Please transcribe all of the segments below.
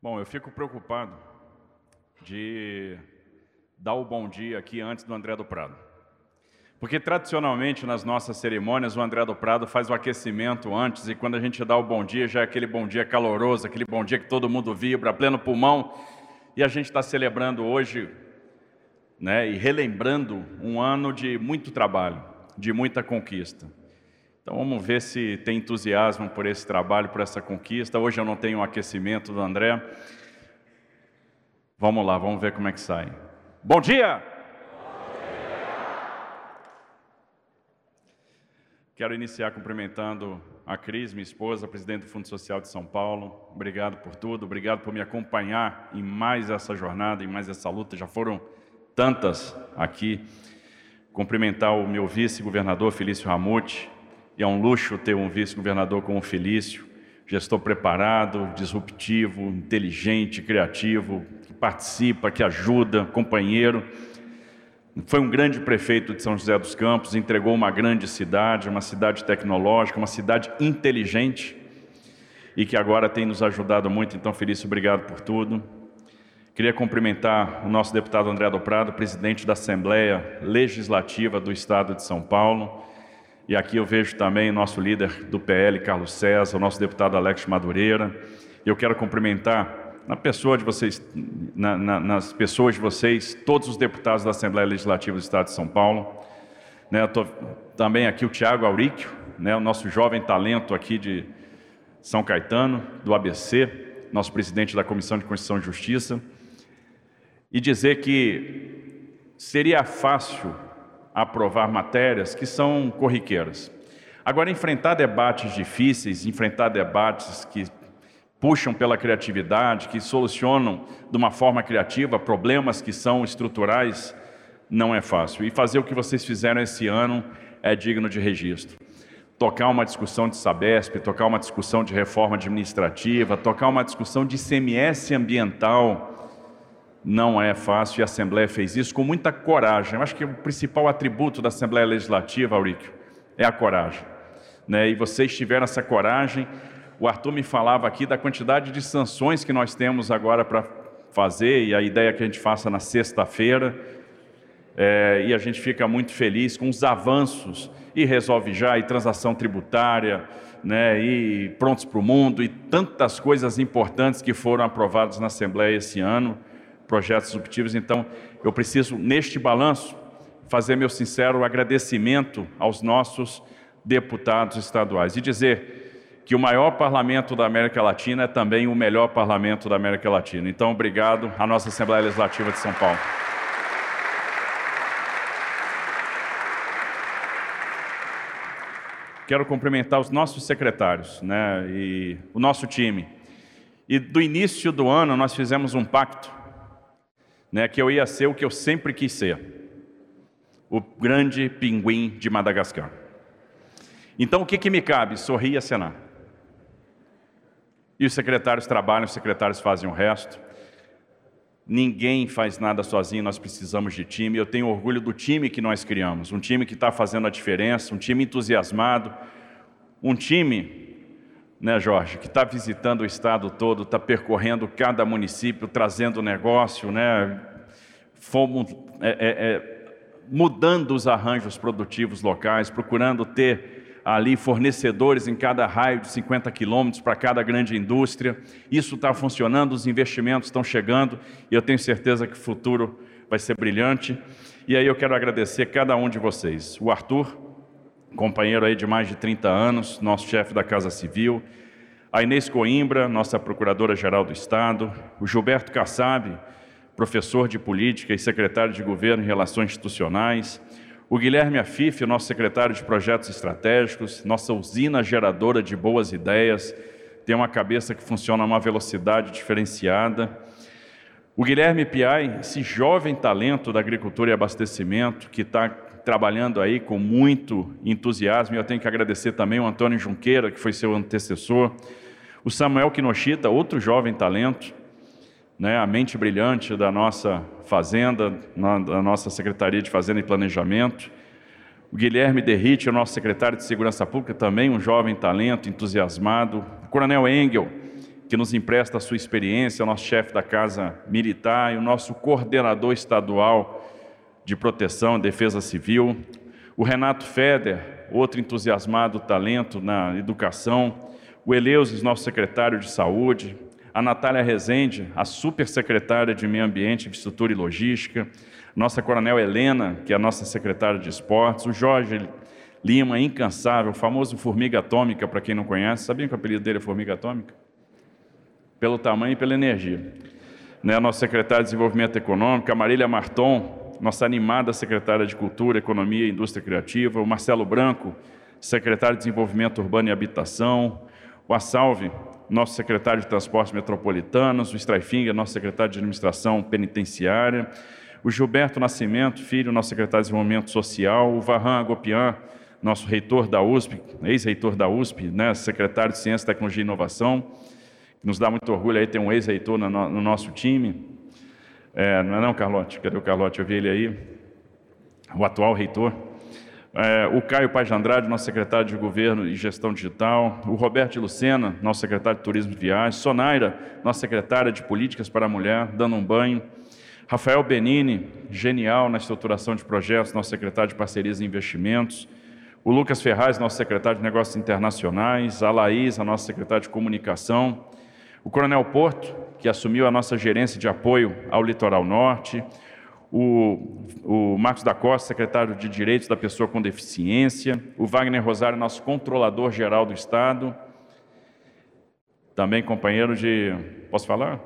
Bom, eu fico preocupado de dar o bom dia aqui antes do André do Prado. Porque tradicionalmente nas nossas cerimônias o André do Prado faz o aquecimento antes e quando a gente dá o bom dia já é aquele bom dia caloroso, aquele bom dia que todo mundo vibra, pleno pulmão. E a gente está celebrando hoje né, e relembrando um ano de muito trabalho, de muita conquista. Então vamos ver se tem entusiasmo por esse trabalho, por essa conquista. Hoje eu não tenho um aquecimento do André. Vamos lá, vamos ver como é que sai. Bom dia! Quero iniciar cumprimentando a Cris, minha esposa, presidente do Fundo Social de São Paulo. Obrigado por tudo, obrigado por me acompanhar em mais essa jornada, em mais essa luta. Já foram tantas aqui. Cumprimentar o meu vice-governador Felício Ramute. E é um luxo ter um vice-governador como o Felício, gestor preparado, disruptivo, inteligente, criativo, que participa, que ajuda, companheiro. Foi um grande prefeito de São José dos Campos, entregou uma grande cidade, uma cidade tecnológica, uma cidade inteligente e que agora tem nos ajudado muito. Então, Felício, obrigado por tudo. Queria cumprimentar o nosso deputado André do Prado, presidente da Assembleia Legislativa do Estado de São Paulo. E aqui eu vejo também o nosso líder do PL, Carlos César, o nosso deputado Alex Madureira. Eu quero cumprimentar na pessoa de vocês, na, na, nas pessoas de vocês, todos os deputados da Assembleia Legislativa do Estado de São Paulo. Né, tô, também aqui o Tiago Auríquio, né, o nosso jovem talento aqui de São Caetano, do ABC, nosso presidente da Comissão de Constituição e Justiça, e dizer que seria fácil aprovar matérias que são corriqueiras. Agora, enfrentar debates difíceis, enfrentar debates que puxam pela criatividade, que solucionam de uma forma criativa problemas que são estruturais, não é fácil. E fazer o que vocês fizeram esse ano é digno de registro. Tocar uma discussão de Sabesp, tocar uma discussão de reforma administrativa, tocar uma discussão de CMS ambiental, não é fácil e a Assembleia fez isso com muita coragem. Eu acho que o principal atributo da Assembleia Legislativa, Auríquio, é a coragem. Né? E vocês tiveram essa coragem o Arthur me falava aqui da quantidade de sanções que nós temos agora para fazer, e a ideia que a gente faça na sexta-feira. É, e a gente fica muito feliz com os avanços, e resolve já, e transação tributária, né, e prontos para o mundo, e tantas coisas importantes que foram aprovadas na Assembleia esse ano, projetos disruptivos. Então, eu preciso, neste balanço, fazer meu sincero agradecimento aos nossos deputados estaduais e dizer que o maior parlamento da América Latina é também o melhor parlamento da América Latina. Então, obrigado à nossa Assembleia Legislativa de São Paulo. Quero cumprimentar os nossos secretários né, e o nosso time. E do início do ano nós fizemos um pacto né, que eu ia ser o que eu sempre quis ser, o grande pinguim de Madagascar. Então o que, que me cabe? Sorrir e acenar. E os secretários trabalham, os secretários fazem o resto. Ninguém faz nada sozinho, nós precisamos de time. Eu tenho orgulho do time que nós criamos, um time que está fazendo a diferença, um time entusiasmado, um time, né, Jorge, que está visitando o estado todo, está percorrendo cada município, trazendo negócio, né, fomos é, é, é, mudando os arranjos produtivos locais, procurando ter ali fornecedores em cada raio de 50 quilômetros para cada grande indústria. Isso está funcionando, os investimentos estão chegando e eu tenho certeza que o futuro vai ser brilhante. E aí eu quero agradecer cada um de vocês. O Arthur, companheiro aí de mais de 30 anos, nosso chefe da Casa Civil. A Inês Coimbra, nossa Procuradora-Geral do Estado. O Gilberto Kassab, professor de Política e secretário de Governo e Relações Institucionais o Guilherme Afif, nosso secretário de Projetos Estratégicos, nossa usina geradora de boas ideias, tem uma cabeça que funciona a uma velocidade diferenciada. O Guilherme Piai, esse jovem talento da agricultura e abastecimento, que está trabalhando aí com muito entusiasmo, e eu tenho que agradecer também o Antônio Junqueira, que foi seu antecessor. O Samuel Kinoshita, outro jovem talento, né, a mente brilhante da nossa Fazenda, da nossa Secretaria de Fazenda e Planejamento. O Guilherme Derrite, o nosso secretário de Segurança Pública, também um jovem talento, entusiasmado. O Coronel Engel, que nos empresta a sua experiência, o nosso chefe da Casa Militar e o nosso coordenador estadual de Proteção e Defesa Civil, o Renato Feder, outro entusiasmado talento na educação, o Eleusis, nosso secretário de Saúde, a Natália Rezende, a supersecretária de Meio Ambiente, Infraestrutura e Logística, nossa coronel Helena, que é a nossa secretária de Esportes, o Jorge Lima, incansável, famoso Formiga Atômica, para quem não conhece. Sabia que o apelido dele é Formiga Atômica? Pelo tamanho e pela energia. Né, nosso secretário de Desenvolvimento Econômico, a Marília Marton, nossa animada secretária de Cultura, Economia e Indústria Criativa, o Marcelo Branco, secretário de Desenvolvimento Urbano e Habitação, o Assalve, nosso secretário de Transportes Metropolitanos, o Straifinger, nosso secretário de Administração Penitenciária, o Gilberto Nascimento, filho, nosso secretário de Desenvolvimento Social, o Varran Agopian, nosso reitor da USP, ex-reitor da USP, né, secretário de Ciência, Tecnologia e Inovação, que nos dá muito orgulho aí ter um ex-reitor no, no, nosso time. É, não é não, Carlote? Cadê o Carlote? Eu vi ele aí. O atual reitor. É, o Caio Paz de Andrade, nosso secretário de Governo e Gestão Digital, o Roberto Lucena, nosso secretário de Turismo e Viagens, Sonaira, nossa secretária de Políticas para a Mulher, dando um banho, Rafael Benini, genial na estruturação de projetos, nosso secretário de Parcerias e Investimentos, o Lucas Ferraz, nosso secretário de Negócios Internacionais, a Laís, a nossa secretária de Comunicação, o Coronel Porto, que assumiu a nossa gerência de apoio ao Litoral Norte, o, o Marcos da Costa, secretário de Direitos da Pessoa com Deficiência, o Wagner Rosário, nosso controlador geral do Estado, também companheiro de. Posso falar?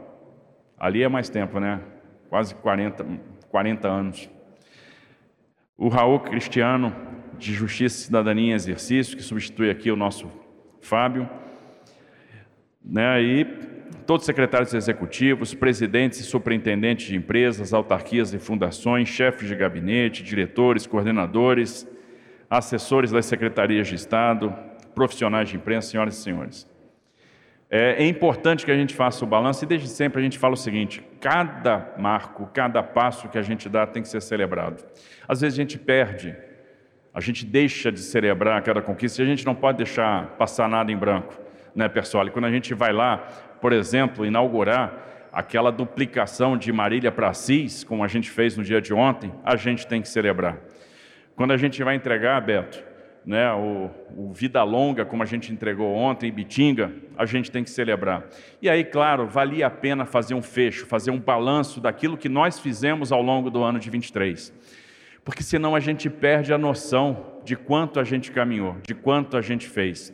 Ali é mais tempo, né? Quase 40, 40 anos. O Raul Cristiano, de Justiça, Cidadania e Exercício, que substitui aqui o nosso Fábio. Né? E todos os secretários executivos, presidentes e superintendentes de empresas, autarquias e fundações, chefes de gabinete, diretores, coordenadores, assessores das secretarias de Estado, profissionais de imprensa, senhoras e senhores. É, é importante que a gente faça o balanço e desde sempre a gente fala o seguinte: cada marco, cada passo que a gente dá tem que ser celebrado. Às vezes a gente perde, a gente deixa de celebrar cada conquista e a gente não pode deixar passar nada em branco, né, pessoal? E quando a gente vai lá por exemplo, inaugurar aquela duplicação de Marília para Assis, como a gente fez no dia de ontem, a gente tem que celebrar. Quando a gente vai entregar, Beto, né, o, o, Vida Longa, como a gente entregou ontem em Bitinga, a gente tem que celebrar. E aí, claro, valia a pena fazer um fecho, fazer um balanço daquilo que nós fizemos ao longo do ano de 23. Porque senão a gente perde a noção de quanto a gente caminhou, de quanto a gente fez.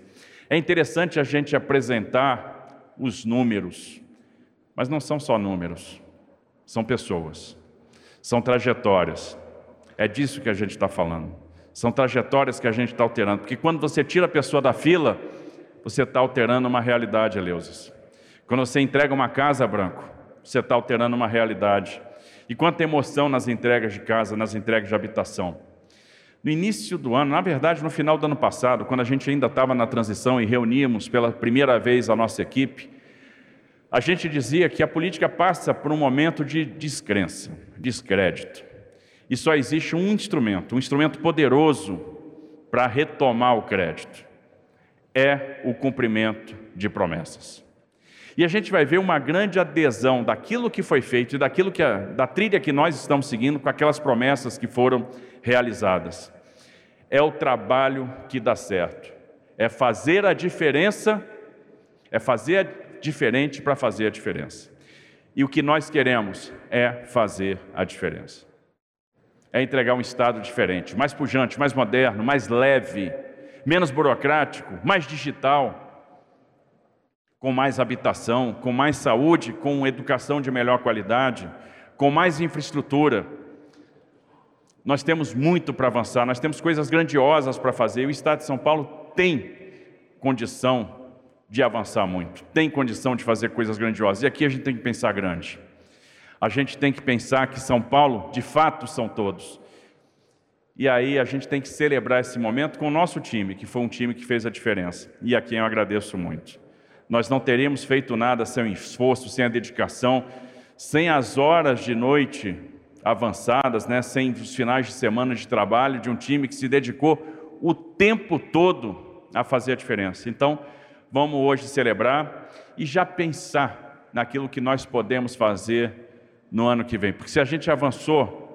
É interessante a gente apresentar os números, mas não são só números, são pessoas, são trajetórias. É disso que a gente está falando. São trajetórias que a gente está alterando, porque quando você tira a pessoa da fila, você está alterando uma realidade, Eleusis. Quando você entrega uma casa, Branco, você está alterando uma realidade. E quanta emoção nas entregas de casa, nas entregas de habitação. No início do ano, na verdade, no final do ano passado, quando a gente ainda estava na transição e reuníamos pela primeira vez a nossa equipe, a gente dizia que a política passa por um momento de descrença, descrédito. E só existe um instrumento, um instrumento poderoso para retomar o crédito. É o cumprimento de promessas. E a gente vai ver uma grande adesão daquilo que foi feito e daquilo que a, da trilha que nós estamos seguindo com aquelas promessas que foram realizadas. É o trabalho que dá certo. É fazer a diferença, é fazer diferente para fazer a diferença. E o que nós queremos é fazer a diferença. É entregar um Estado diferente, mais pujante, mais moderno, mais leve, menos burocrático, mais digital, com mais habitação, com mais saúde, com educação de melhor qualidade, com mais infraestrutura. Nós temos muito para avançar, nós temos coisas grandiosas para fazer. O Estado de São Paulo tem condição de avançar muito, tem condição de fazer coisas grandiosas. E aqui a gente tem que pensar grande. A gente tem que pensar que São Paulo, de fato, são todos. E aí a gente tem que celebrar esse momento com o nosso time, que foi um time que fez a diferença. E a quem eu agradeço muito. Nós não teríamos feito nada sem o esforço, sem a dedicação, sem as horas de noite avançadas, né? sem os finais de semana de trabalho de um time que se dedicou o tempo todo a fazer a diferença. Então, vamos hoje celebrar e já pensar naquilo que nós podemos fazer no ano que vem. Porque se a gente avançou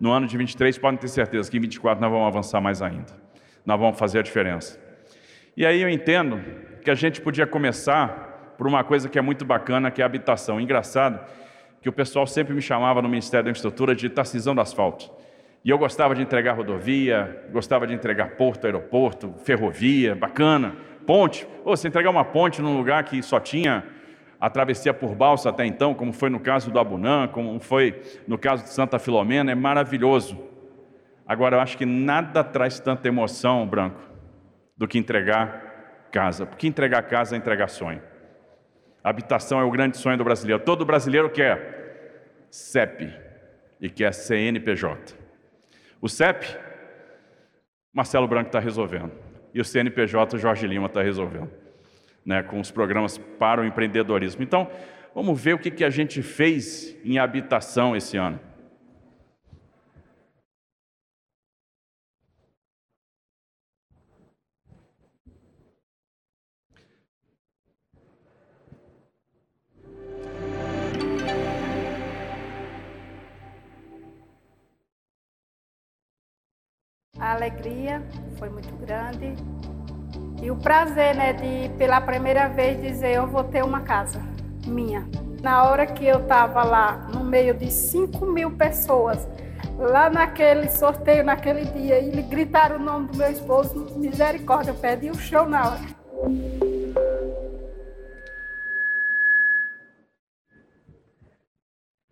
no ano de 23, podem ter certeza que em 24 nós vamos avançar mais ainda. Nós vamos fazer a diferença. E aí eu entendo que a gente podia começar por uma coisa que é muito bacana, que é a habitação. Engraçado que o pessoal sempre me chamava no Ministério da Infraestrutura de Tarcisão do Asfalto. E eu gostava de entregar rodovia, gostava de entregar porto, aeroporto, ferrovia, bacana, ponte. Ou você entregar uma ponte num lugar que só tinha a travessia por balsa até então, como foi no caso do Abunã, como foi no caso de Santa Filomena, é maravilhoso. Agora, eu acho que nada traz tanta emoção, Branco, do que entregar casa. Porque entregar casa é entregar sonho. Habitação é o grande sonho do brasileiro. Todo brasileiro quer CEP e quer CNPJ. O CEP, Marcelo Branco está resolvendo. E o CNPJ, Jorge Lima está resolvendo né, com os programas para o empreendedorismo. Então, vamos ver o que, que a gente fez em habitação esse ano. A alegria foi muito grande, e o prazer, né, de pela primeira vez dizer eu vou ter uma casa minha. Na hora que eu estava lá, no meio de 5 mil pessoas, lá naquele sorteio, naquele dia, e gritaram o nome do meu esposo, misericórdia, eu pedi o chão na hora.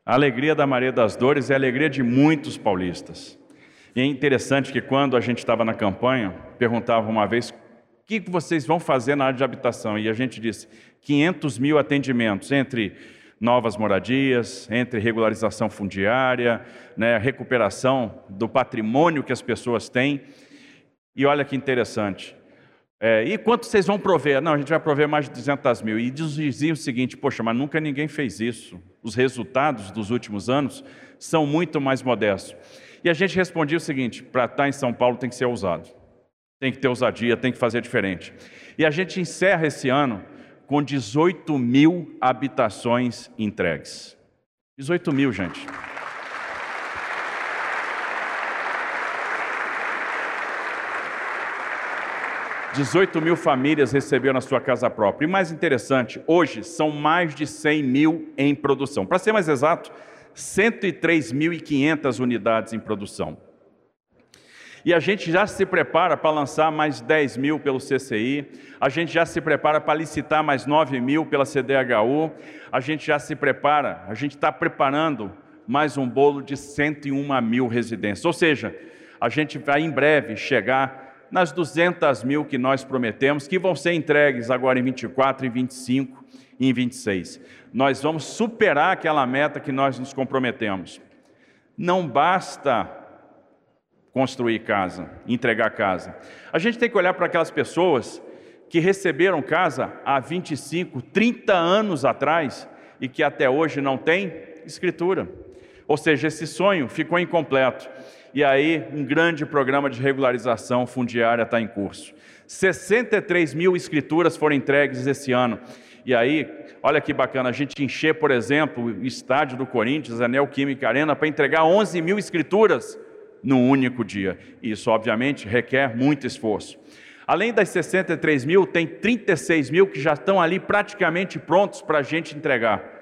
A alegria da Maria das Dores é a alegria de muitos paulistas. E é interessante que quando a gente estava na campanha, perguntava uma vez o que vocês vão fazer na área de habitação? E a gente disse: 500 mil atendimentos entre novas moradias, entre regularização fundiária, né, recuperação do patrimônio que as pessoas têm. E olha que interessante. É, e quanto vocês vão prover? Não, a gente vai prover mais de 200 mil. E diziam o seguinte: poxa, mas nunca ninguém fez isso. Os resultados dos últimos anos são muito mais modestos. E a gente respondia o seguinte: para estar em São Paulo tem que ser ousado. Tem que ter ousadia, tem que fazer diferente. E a gente encerra esse ano com 18 mil habitações entregues. 18 mil, gente. Dezoito mil famílias receberam a sua casa própria. E mais interessante, hoje são mais de 100 mil em produção. Para ser mais exato, 103.500 unidades em produção. E a gente já se prepara para lançar mais 10 mil pelo CCI, a gente já se prepara para licitar mais 9 mil pela CDHU, a gente já se prepara, a gente está preparando mais um bolo de 101 mil residências. Ou seja, a gente vai em breve chegar nas 200 mil que nós prometemos, que vão ser entregues agora em 24, em 25 e em 26. Nós vamos superar aquela meta que nós nos comprometemos. Não basta construir casa, entregar casa. A gente tem que olhar para aquelas pessoas que receberam casa há 25, 30 anos atrás e que até hoje não têm escritura. Ou seja, esse sonho ficou incompleto. E aí, um grande programa de regularização fundiária está em curso. 63 mil escrituras foram entregues esse ano. E aí, olha que bacana, a gente encher, por exemplo, o estádio do Corinthians, a Neoquímica Arena, para entregar 11 mil escrituras num único dia. Isso, obviamente, requer muito esforço. Além das 63 mil, tem 36 mil que já estão ali praticamente prontos para a gente entregar.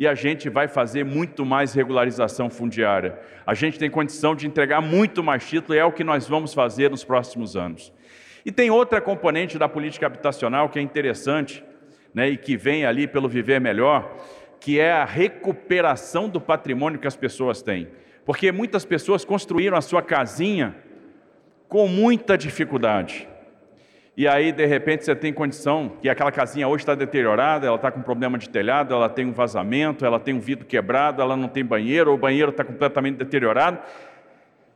E a gente vai fazer muito mais regularização fundiária. A gente tem condição de entregar muito mais título e é o que nós vamos fazer nos próximos anos. E tem outra componente da política habitacional que é interessante né, e que vem ali pelo Viver Melhor, que é a recuperação do patrimônio que as pessoas têm porque muitas pessoas construíram a sua casinha com muita dificuldade. E aí, de repente, você tem condição que aquela casinha hoje está deteriorada, ela está com problema de telhado, ela tem um vazamento, ela tem um vidro quebrado, ela não tem banheiro, ou o banheiro está completamente deteriorado.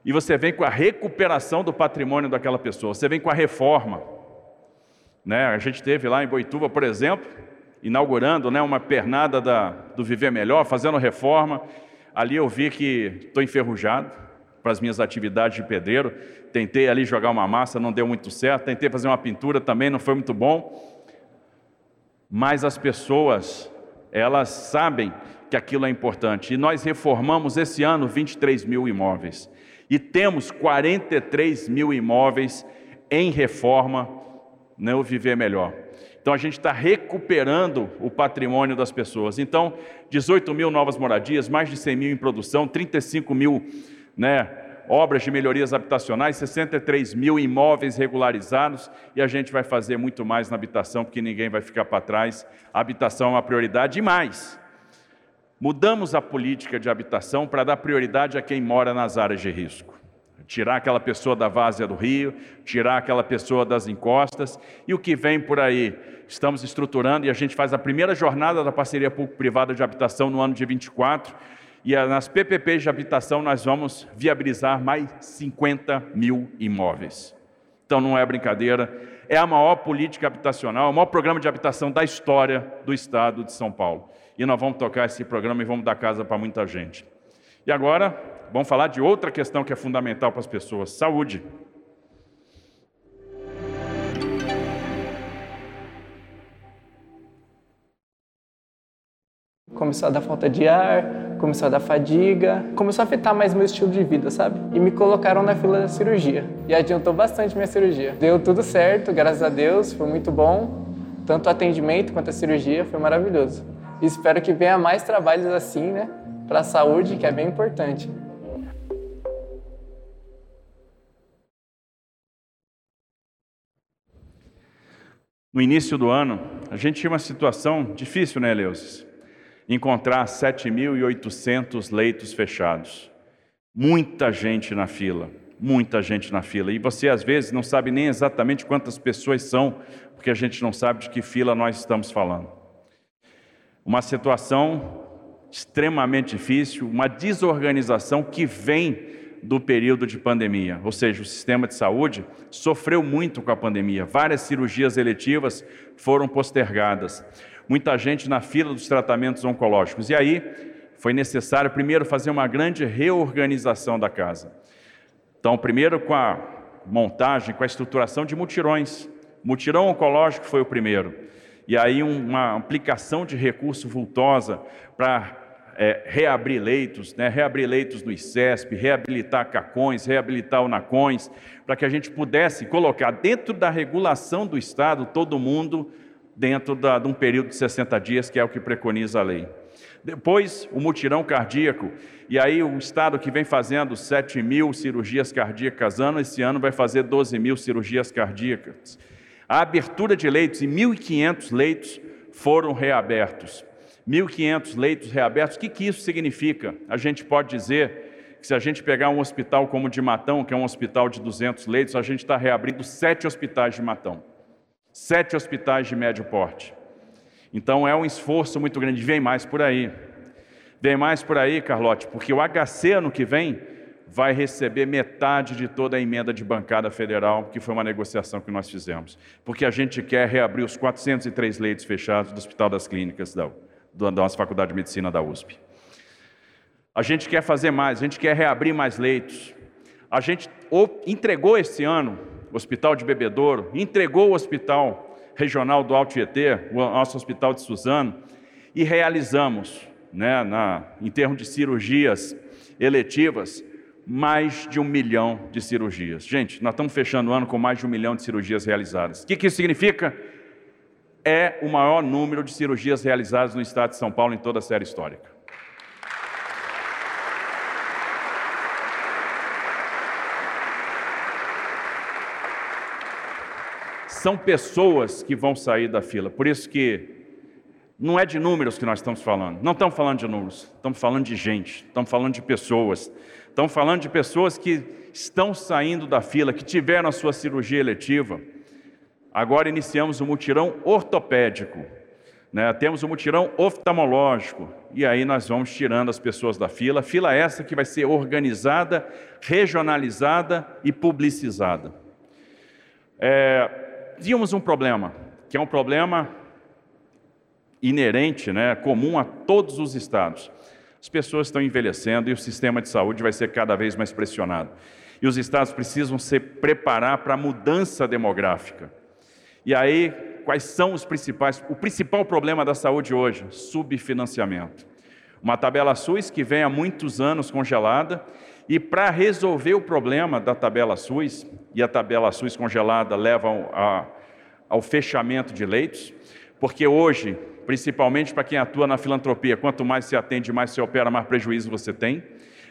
E você vem com a recuperação do patrimônio daquela pessoa, você vem com a reforma. Né? A gente teve lá em Boituva, por exemplo, inaugurando né, uma pernada da, do Viver Melhor, fazendo reforma, Ali eu vi que estou enferrujado para as minhas atividades de pedreiro. Tentei ali jogar uma massa, não deu muito certo. Tentei fazer uma pintura também, não foi muito bom. mais as pessoas elas sabem que aquilo é importante. E nós reformamos esse ano 23 mil imóveis. E temos 43 mil imóveis em reforma no Viver Melhor. Então a gente está recuperando o patrimônio das pessoas. Então, 18 mil novas moradias, mais de 100 mil em produção, 35 mil né, obras de melhorias habitacionais, 63 mil imóveis regularizados e a gente vai fazer muito mais na habitação, porque ninguém vai ficar para trás. A habitação é uma prioridade e mais. Mudamos a política de habitação para dar prioridade a quem mora nas áreas de risco tirar aquela pessoa da várzea do rio, tirar aquela pessoa das encostas e o que vem por aí. Estamos estruturando e a gente faz a primeira jornada da parceria público-privada de habitação no ano de 24 e nas PPPs de habitação nós vamos viabilizar mais 50 mil imóveis. Então não é brincadeira, é a maior política habitacional, o maior programa de habitação da história do estado de São Paulo. E nós vamos tocar esse programa e vamos dar casa para muita gente. E agora, vamos falar de outra questão que é fundamental para as pessoas: saúde. Começou a dar falta de ar, começou a dar fadiga, começou a afetar mais meu estilo de vida, sabe? E me colocaram na fila da cirurgia. E adiantou bastante minha cirurgia. Deu tudo certo, graças a Deus, foi muito bom. Tanto o atendimento quanto a cirurgia foi maravilhoso. E espero que venha mais trabalhos assim, né? Para a saúde, que é bem importante. No início do ano, a gente tinha uma situação difícil, né, Leuses? Encontrar 7.800 leitos fechados. Muita gente na fila, muita gente na fila. E você, às vezes, não sabe nem exatamente quantas pessoas são, porque a gente não sabe de que fila nós estamos falando. Uma situação extremamente difícil, uma desorganização que vem do período de pandemia, ou seja, o sistema de saúde sofreu muito com a pandemia. Várias cirurgias eletivas foram postergadas. Muita gente na fila dos tratamentos oncológicos. E aí foi necessário primeiro fazer uma grande reorganização da casa. Então, primeiro com a montagem, com a estruturação de mutirões. Mutirão oncológico foi o primeiro. E aí uma aplicação de recurso vultosa para é, reabrir leitos, né, reabrir leitos no ICESP, reabilitar CACões, reabilitar o NACões, para que a gente pudesse colocar dentro da regulação do Estado todo mundo dentro da, de um período de 60 dias, que é o que preconiza a lei. Depois, o mutirão cardíaco, e aí o Estado que vem fazendo 7 mil cirurgias cardíacas ano, esse ano vai fazer 12 mil cirurgias cardíacas. A abertura de leitos, e 1.500 leitos foram reabertos. 1.500 leitos reabertos, o que, que isso significa? A gente pode dizer que se a gente pegar um hospital como o de Matão, que é um hospital de 200 leitos, a gente está reabrindo sete hospitais de Matão, sete hospitais de médio porte. Então é um esforço muito grande, vem mais por aí. Vem mais por aí, Carlote, porque o HC ano que vem vai receber metade de toda a emenda de bancada federal, que foi uma negociação que nós fizemos. Porque a gente quer reabrir os 403 leitos fechados do Hospital das Clínicas da da nossa Faculdade de Medicina da USP. A gente quer fazer mais, a gente quer reabrir mais leitos. A gente entregou esse ano Hospital de Bebedouro, entregou o Hospital Regional do Alto Tietê, o nosso Hospital de Suzano, e realizamos, né, na, em termos de cirurgias eletivas, mais de um milhão de cirurgias. Gente, nós estamos fechando o ano com mais de um milhão de cirurgias realizadas. O que, que isso significa? é o maior número de cirurgias realizadas no estado de São Paulo em toda a série histórica. São pessoas que vão sair da fila, por isso que não é de números que nós estamos falando, não estamos falando de números, estamos falando de gente, estamos falando de pessoas, estamos falando de pessoas que estão saindo da fila, que tiveram a sua cirurgia eletiva, Agora iniciamos o mutirão ortopédico, né? temos o mutirão oftalmológico, e aí nós vamos tirando as pessoas da fila, fila essa que vai ser organizada, regionalizada e publicizada. É, tínhamos um problema, que é um problema inerente, né, comum a todos os estados. As pessoas estão envelhecendo e o sistema de saúde vai ser cada vez mais pressionado. E os estados precisam se preparar para a mudança demográfica. E aí, quais são os principais, o principal problema da saúde hoje? Subfinanciamento. Uma tabela SUS que vem há muitos anos congelada e para resolver o problema da tabela SUS, e a tabela SUS congelada leva ao, ao fechamento de leitos, porque hoje, principalmente para quem atua na filantropia, quanto mais se atende, mais se opera, mais prejuízo você tem.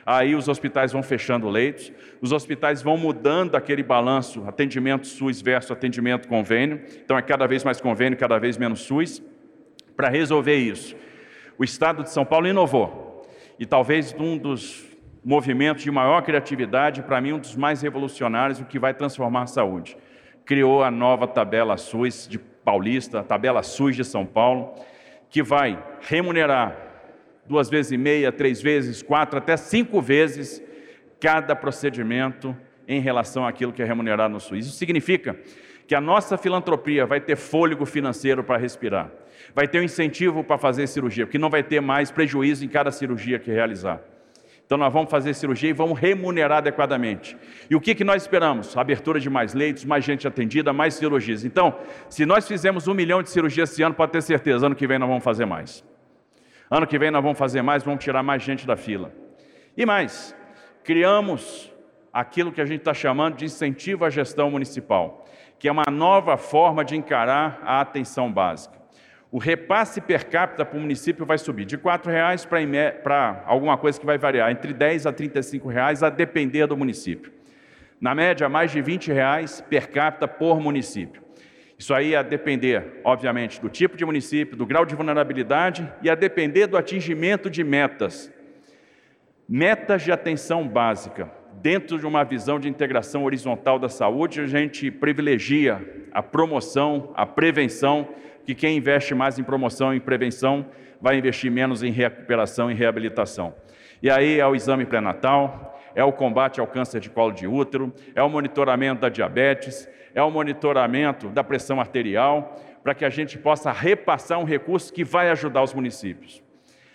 Aí os hospitais vão fechando leitos, os hospitais vão mudando aquele balanço, atendimento SUS versus atendimento convênio. Então é cada vez mais convênio, cada vez menos SUS. Para resolver isso, o Estado de São Paulo inovou. E talvez um dos movimentos de maior criatividade, para mim um dos mais revolucionários, o que vai transformar a saúde. Criou a nova tabela SUS de Paulista, a tabela SUS de São Paulo, que vai remunerar duas vezes e meia, três vezes, quatro, até cinco vezes cada procedimento em relação àquilo que é remunerado no SUS. Isso significa que a nossa filantropia vai ter fôlego financeiro para respirar, vai ter um incentivo para fazer cirurgia, porque não vai ter mais prejuízo em cada cirurgia que realizar. Então nós vamos fazer cirurgia e vamos remunerar adequadamente. E o que, que nós esperamos? Abertura de mais leitos, mais gente atendida, mais cirurgias. Então, se nós fizemos um milhão de cirurgias esse ano, pode ter certeza, ano que vem nós vamos fazer mais. Ano que vem nós vamos fazer mais, vamos tirar mais gente da fila. E mais, criamos aquilo que a gente está chamando de incentivo à gestão municipal, que é uma nova forma de encarar a atenção básica. O repasse per capita para o município vai subir de R$ reais para alguma coisa que vai variar entre 10 a 35 reais, a depender do município. Na média, mais de 20 reais per capita por município. Isso aí a depender, obviamente, do tipo de município, do grau de vulnerabilidade e a depender do atingimento de metas. Metas de atenção básica. Dentro de uma visão de integração horizontal da saúde, a gente privilegia a promoção, a prevenção, que quem investe mais em promoção e prevenção vai investir menos em recuperação e reabilitação. E aí é o exame pré-natal, é o combate ao câncer de colo de útero, é o monitoramento da diabetes, é o monitoramento da pressão arterial, para que a gente possa repassar um recurso que vai ajudar os municípios.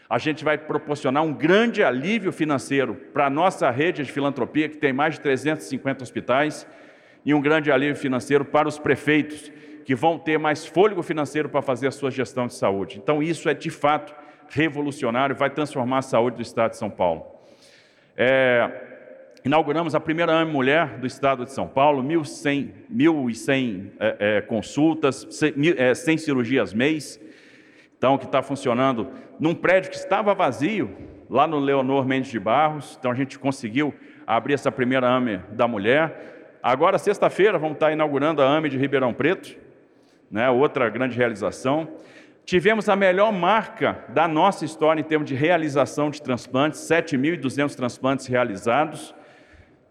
A gente vai proporcionar um grande alívio financeiro para a nossa rede de filantropia, que tem mais de 350 hospitais, e um grande alívio financeiro para os prefeitos, que vão ter mais fôlego financeiro para fazer a sua gestão de saúde. Então, isso é de fato revolucionário, vai transformar a saúde do Estado de São Paulo. É, inauguramos a primeira AME Mulher do Estado de São Paulo, 1.100, 1.100 é, é, consultas, 100, é, 100 cirurgias mês, então, que está funcionando num prédio que estava vazio, lá no Leonor Mendes de Barros, então a gente conseguiu abrir essa primeira AME da mulher. Agora, sexta-feira, vamos estar inaugurando a AME de Ribeirão Preto, né, outra grande realização. Tivemos a melhor marca da nossa história em termos de realização de transplantes, 7.200 transplantes realizados.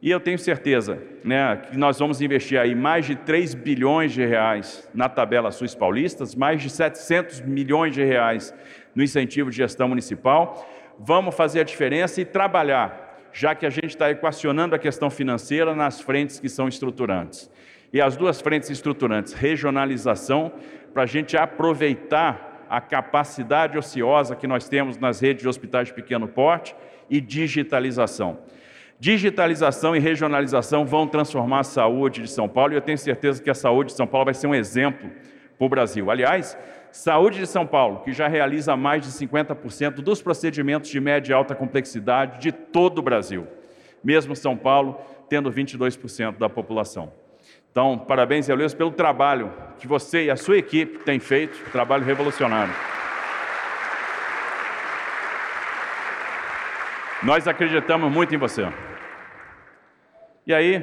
E eu tenho certeza né, que nós vamos investir aí mais de 3 bilhões de reais na tabela SUS paulistas, mais de 700 milhões de reais no incentivo de gestão municipal. Vamos fazer a diferença e trabalhar, já que a gente está equacionando a questão financeira nas frentes que são estruturantes. E as duas frentes estruturantes, regionalização, para a gente aproveitar a capacidade ociosa que nós temos nas redes de hospitais de pequeno porte, e digitalização. Digitalização e regionalização vão transformar a saúde de São Paulo e eu tenho certeza que a saúde de São Paulo vai ser um exemplo para o Brasil. Aliás, saúde de São Paulo, que já realiza mais de 50% dos procedimentos de média e alta complexidade de todo o Brasil, mesmo São Paulo tendo 22% da população. Então, parabéns, Elias, pelo trabalho que você e a sua equipe têm feito, trabalho revolucionário. Nós acreditamos muito em você. E aí,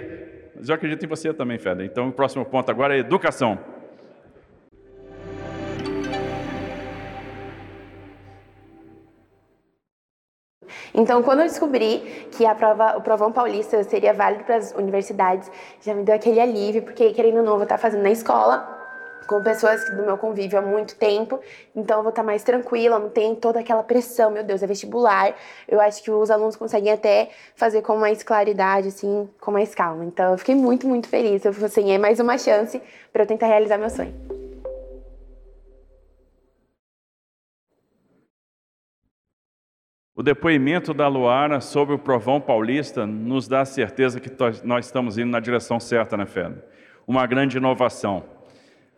eu acredito em você também, Feder. Então, o próximo ponto agora é educação. Então, quando eu descobri que a prova, o Provão Paulista seria válido para as universidades, já me deu aquele alívio, porque querendo ou não, eu vou estar fazendo na escola, com pessoas do meu convívio há muito tempo, então eu vou estar mais tranquila, não tem toda aquela pressão, meu Deus, é vestibular. Eu acho que os alunos conseguem até fazer com mais claridade, assim, com mais calma. Então eu fiquei muito, muito feliz. Eu falei assim, é mais uma chance para eu tentar realizar meu sonho. O depoimento da Luara sobre o Provão Paulista nos dá a certeza que nós estamos indo na direção certa, né, Feda? Uma grande inovação.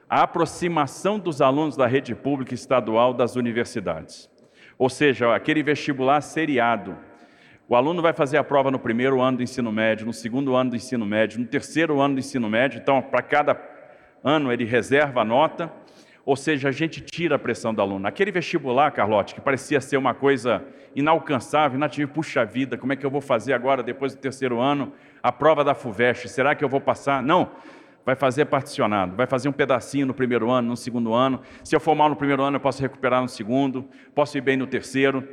a aproximação dos alunos da rede pública estadual das universidades. Ou seja, aquele vestibular seriado. O aluno vai fazer a prova no primeiro ano do ensino médio, no segundo ano do ensino médio, no terceiro ano do ensino médio, então, para cada ano ele reserva a nota, ou seja, a gente tira a pressão do aluno. Aquele vestibular, Carlote, que parecia ser uma coisa inalcançável, inatingível, puxa vida, como é que eu vou fazer agora, depois do terceiro ano, a prova da FUVEST, será que eu vou passar? Não, vai fazer particionado, vai fazer um pedacinho no primeiro ano, no segundo ano. Se eu for mal no primeiro ano, eu posso recuperar no segundo, posso ir bem no terceiro.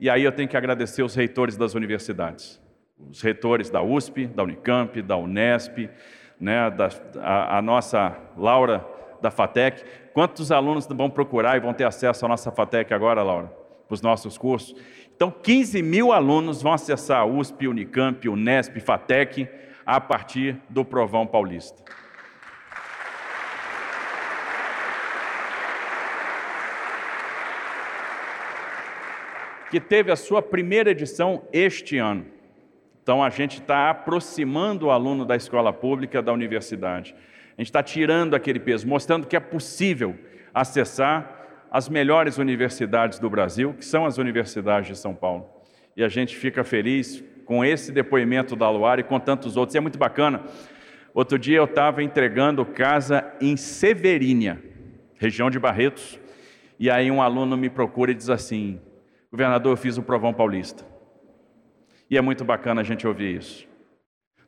E aí eu tenho que agradecer os reitores das universidades, os reitores da USP, da Unicamp, da Unesp, né, da, a, a nossa Laura da FATEC. Quantos alunos vão procurar e vão ter acesso à nossa FATEC agora, Laura, para os nossos cursos? Então, 15 mil alunos vão acessar a USP, Unicamp, Unesp, FATEC a partir do Provão Paulista. que teve a sua primeira edição este ano. Então a gente está aproximando o aluno da escola pública da universidade. A gente está tirando aquele peso, mostrando que é possível acessar as melhores universidades do Brasil, que são as universidades de São Paulo. E a gente fica feliz com esse depoimento da Luar e com tantos outros. E é muito bacana. Outro dia eu estava entregando casa em Severínia, região de Barretos, e aí um aluno me procura e diz assim: Governador, eu fiz o Provão Paulista. E é muito bacana a gente ouvir isso.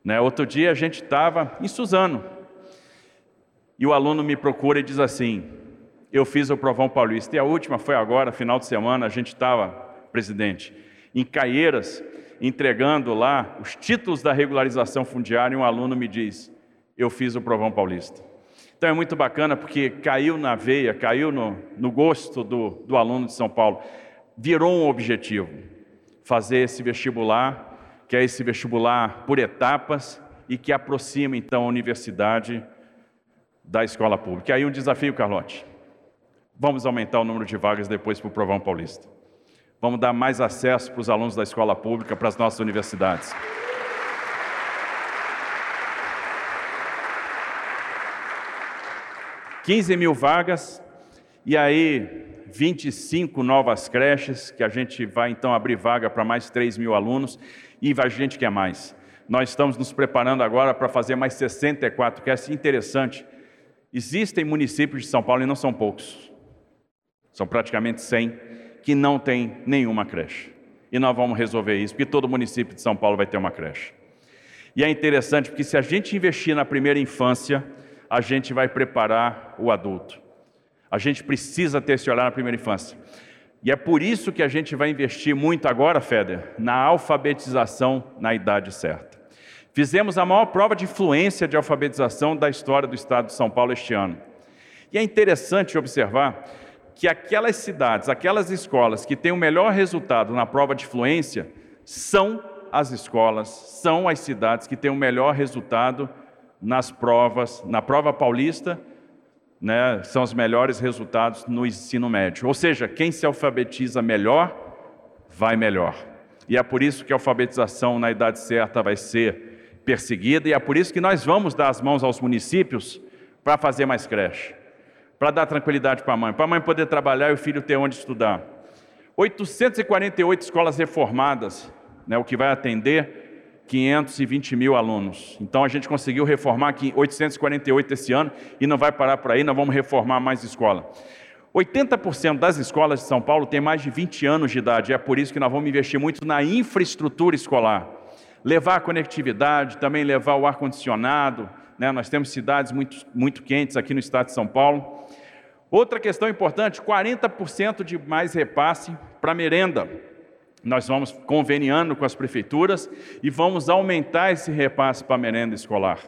Né? Outro dia a gente estava em Suzano. E o aluno me procura e diz assim: Eu fiz o Provão Paulista. E a última foi agora, final de semana, a gente estava, presidente, em Caieiras, entregando lá os títulos da regularização fundiária. E um aluno me diz: Eu fiz o Provão Paulista. Então é muito bacana porque caiu na veia, caiu no, no gosto do, do aluno de São Paulo virou um objetivo, fazer esse vestibular, que é esse vestibular por etapas e que aproxima então a universidade da escola pública. E aí um desafio, Carlote. Vamos aumentar o número de vagas depois para o Provão Paulista. Vamos dar mais acesso para os alunos da escola pública, para as nossas universidades. Quinze mil vagas, e aí 25 novas creches, que a gente vai então abrir vaga para mais 3 mil alunos, e a gente quer mais. Nós estamos nos preparando agora para fazer mais 64 creches. Interessante, existem municípios de São Paulo, e não são poucos, são praticamente 100, que não tem nenhuma creche. E nós vamos resolver isso, porque todo município de São Paulo vai ter uma creche. E é interessante porque se a gente investir na primeira infância, a gente vai preparar o adulto. A gente precisa ter esse olhar na primeira infância. E é por isso que a gente vai investir muito agora, Feder, na alfabetização na idade certa. Fizemos a maior prova de influência de alfabetização da história do estado de São Paulo este ano. E é interessante observar que aquelas cidades, aquelas escolas que têm o melhor resultado na prova de fluência são as escolas, são as cidades que têm o melhor resultado nas provas, na prova paulista né, são os melhores resultados no ensino médio. Ou seja, quem se alfabetiza melhor, vai melhor. E é por isso que a alfabetização na idade certa vai ser perseguida, e é por isso que nós vamos dar as mãos aos municípios para fazer mais creche, para dar tranquilidade para a mãe, para a mãe poder trabalhar e o filho ter onde estudar. 848 escolas reformadas, né, o que vai atender 520 mil alunos. Então a gente conseguiu reformar aqui 848 esse ano e não vai parar por aí, nós vamos reformar mais escola. 80% das escolas de São Paulo têm mais de 20 anos de idade, é por isso que nós vamos investir muito na infraestrutura escolar. Levar a conectividade, também levar o ar-condicionado, né? nós temos cidades muito, muito quentes aqui no estado de São Paulo. Outra questão importante: 40% de mais repasse para merenda nós vamos conveniando com as prefeituras e vamos aumentar esse repasse para a merenda escolar,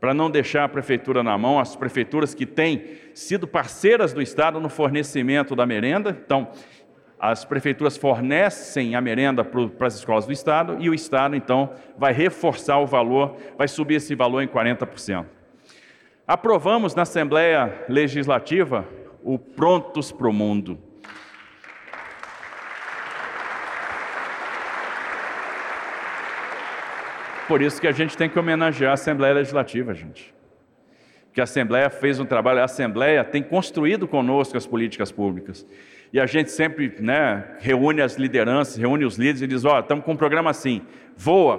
para não deixar a prefeitura na mão, as prefeituras que têm sido parceiras do Estado no fornecimento da merenda. Então, as prefeituras fornecem a merenda para as escolas do Estado e o Estado, então, vai reforçar o valor, vai subir esse valor em 40%. Aprovamos na Assembleia Legislativa o Prontos para o Mundo. Por isso que a gente tem que homenagear a Assembleia Legislativa, gente. que a Assembleia fez um trabalho, a Assembleia tem construído conosco as políticas públicas. E a gente sempre né, reúne as lideranças, reúne os líderes e diz: Ó, oh, estamos com um programa assim, voa,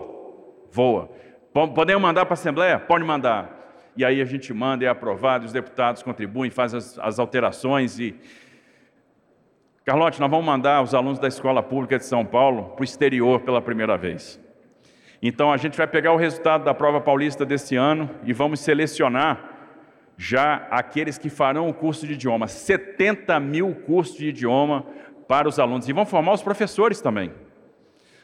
voa. Podemos mandar para a Assembleia? Pode mandar. E aí a gente manda, é aprovado, os deputados contribuem, fazem as, as alterações e. Carlote, nós vamos mandar os alunos da Escola Pública de São Paulo para o exterior pela primeira vez. Então a gente vai pegar o resultado da prova paulista desse ano e vamos selecionar já aqueles que farão o curso de idioma, 70 mil cursos de idioma para os alunos. E vão formar os professores também.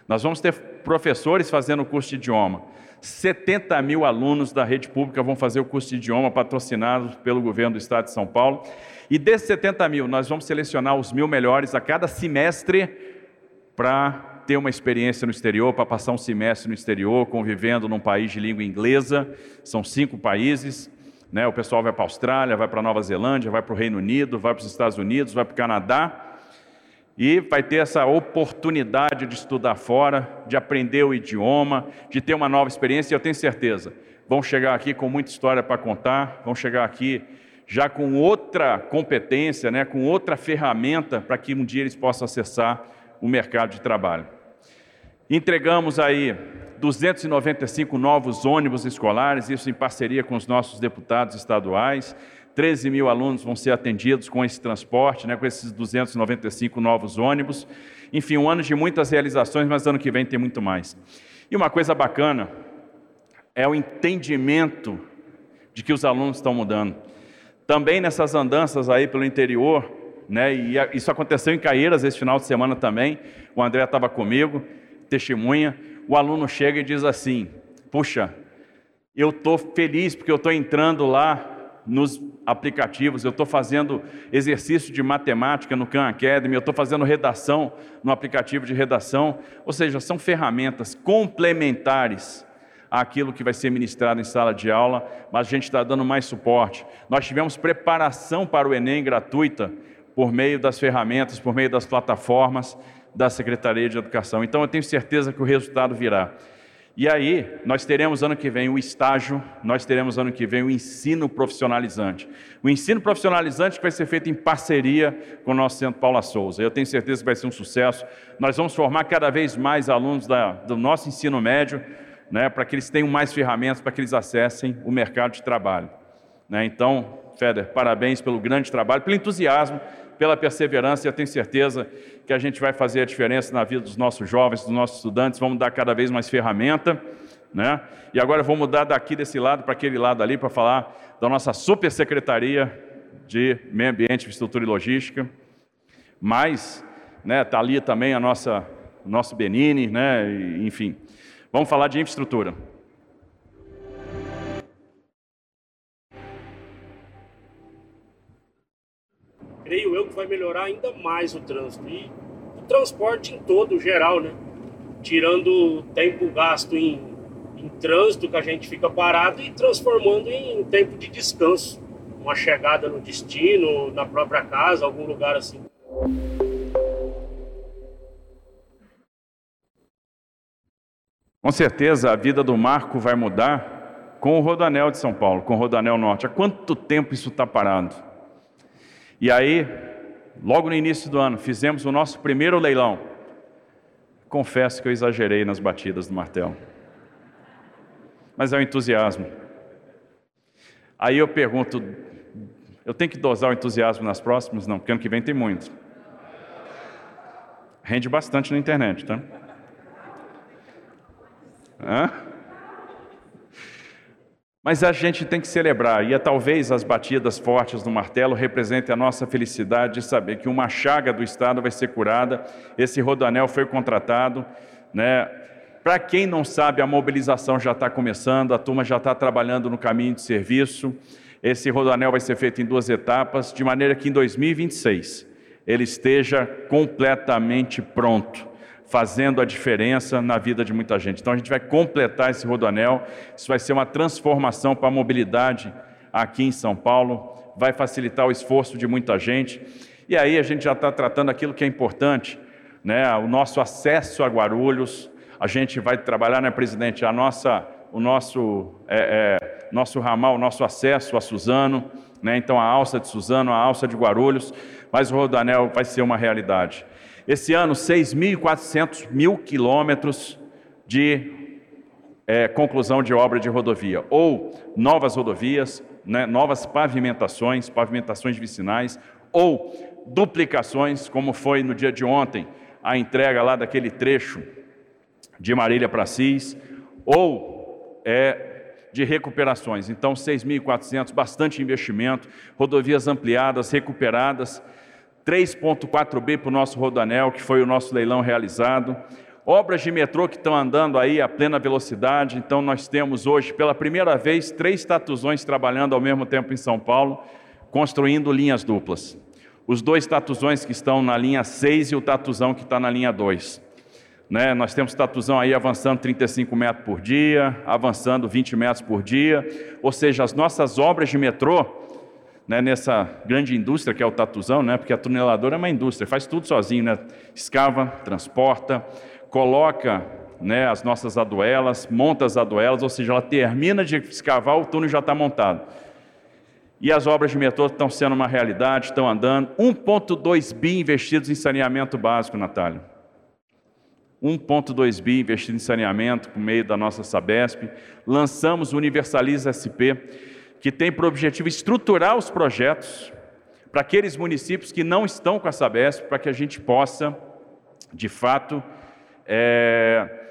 Nós vamos ter professores fazendo o curso de idioma. 70 mil alunos da rede pública vão fazer o curso de idioma patrocinado pelo governo do estado de São Paulo. E desses 70 mil, nós vamos selecionar os mil melhores a cada semestre para ter uma experiência no exterior, para passar um semestre no exterior, convivendo num país de língua inglesa. São cinco países. Né? O pessoal vai para a Austrália, vai para Nova Zelândia, vai para o Reino Unido, vai para os Estados Unidos, vai para o Canadá e vai ter essa oportunidade de estudar fora, de aprender o idioma, de ter uma nova experiência. E eu tenho certeza, vão chegar aqui com muita história para contar, vão chegar aqui já com outra competência, né, com outra ferramenta para que um dia eles possam acessar o mercado de trabalho. Entregamos aí 295 novos ônibus escolares, isso em parceria com os nossos deputados estaduais. 13 mil alunos vão ser atendidos com esse transporte, né, com esses 295 novos ônibus. Enfim, um ano de muitas realizações, mas ano que vem tem muito mais. E uma coisa bacana é o entendimento de que os alunos estão mudando. Também nessas andanças aí pelo interior, né, e isso aconteceu em Caeiras esse final de semana também, o André estava comigo, testemunha, o aluno chega e diz assim: Puxa, eu estou feliz porque eu estou entrando lá nos aplicativos, eu estou fazendo exercício de matemática no Khan Academy, eu estou fazendo redação no aplicativo de redação, ou seja, são ferramentas complementares àquilo que vai ser ministrado em sala de aula, mas a gente está dando mais suporte. Nós tivemos preparação para o Enem gratuita por meio das ferramentas, por meio das plataformas, da Secretaria de Educação. Então eu tenho certeza que o resultado virá. E aí, nós teremos ano que vem o estágio, nós teremos ano que vem o ensino profissionalizante. O ensino profissionalizante que vai ser feito em parceria com o nosso Centro Paula Souza. Eu tenho certeza que vai ser um sucesso. Nós vamos formar cada vez mais alunos da, do nosso ensino médio, né, para que eles tenham mais ferramentas, para que eles acessem o mercado de trabalho. Né? Então, Feder, parabéns pelo grande trabalho, pelo entusiasmo pela perseverança, eu tenho certeza que a gente vai fazer a diferença na vida dos nossos jovens, dos nossos estudantes, vamos dar cada vez mais ferramenta, né? E agora eu vou mudar daqui desse lado para aquele lado ali para falar da nossa super secretaria de Meio Ambiente, Infraestrutura e Logística. Mas, né, tá ali também a nossa nosso Benini, né, enfim. Vamos falar de infraestrutura. Creio eu que vai melhorar ainda mais o trânsito. E o transporte em todo, geral, né? Tirando o tempo gasto em, em trânsito, que a gente fica parado, e transformando em tempo de descanso. Uma chegada no destino, na própria casa, algum lugar assim. Com certeza a vida do Marco vai mudar com o Rodanel de São Paulo, com o Rodanel Norte. Há quanto tempo isso está parado? E aí, logo no início do ano, fizemos o nosso primeiro leilão. Confesso que eu exagerei nas batidas do martelo. Mas é o entusiasmo. Aí eu pergunto, eu tenho que dosar o entusiasmo nas próximas? Não, porque ano que vem tem muito. Rende bastante na internet, tá? Hã? Mas a gente tem que celebrar, e é, talvez as batidas fortes do martelo representem a nossa felicidade de saber que uma chaga do Estado vai ser curada, esse rodanel foi contratado. Né? Para quem não sabe, a mobilização já está começando, a turma já está trabalhando no caminho de serviço. Esse rodanel vai ser feito em duas etapas, de maneira que em 2026 ele esteja completamente pronto fazendo a diferença na vida de muita gente. Então a gente vai completar esse rodoanel, isso vai ser uma transformação para a mobilidade aqui em São Paulo, vai facilitar o esforço de muita gente. E aí a gente já está tratando aquilo que é importante, né? o nosso acesso a Guarulhos, a gente vai trabalhar, né, presidente, a nossa, o nosso é, é, nosso ramal, nosso acesso a Suzano, né? então a alça de Suzano, a alça de Guarulhos, mas o Rodoanel vai ser uma realidade. Esse ano, 6.400 mil quilômetros de é, conclusão de obra de rodovia, ou novas rodovias, né, novas pavimentações, pavimentações vicinais, ou duplicações, como foi no dia de ontem, a entrega lá daquele trecho de Marília para Cis, ou é, de recuperações. Então, 6.400, bastante investimento, rodovias ampliadas, recuperadas, 3.4B para o nosso Rodanel, que foi o nosso leilão realizado, obras de metrô que estão andando aí a plena velocidade. Então, nós temos hoje, pela primeira vez, três tatuzões trabalhando ao mesmo tempo em São Paulo, construindo linhas duplas. Os dois tatuzões que estão na linha 6 e o tatuzão que está na linha 2. Né? Nós temos tatuzão aí avançando 35 metros por dia, avançando 20 metros por dia, ou seja, as nossas obras de metrô, né, nessa grande indústria que é o tatuzão, né, porque a tuneladora é uma indústria, faz tudo sozinho, né? escava, transporta, coloca né, as nossas aduelas, monta as aduelas, ou seja, ela termina de escavar, o túnel já está montado. E as obras de metrô estão sendo uma realidade, estão andando. 1,2 bi investidos em saneamento básico, Natália. 1,2 bi investido em saneamento por meio da nossa Sabesp. Lançamos o Universaliza SP, que tem por objetivo estruturar os projetos para aqueles municípios que não estão com a Sabesp, para que a gente possa, de fato, é,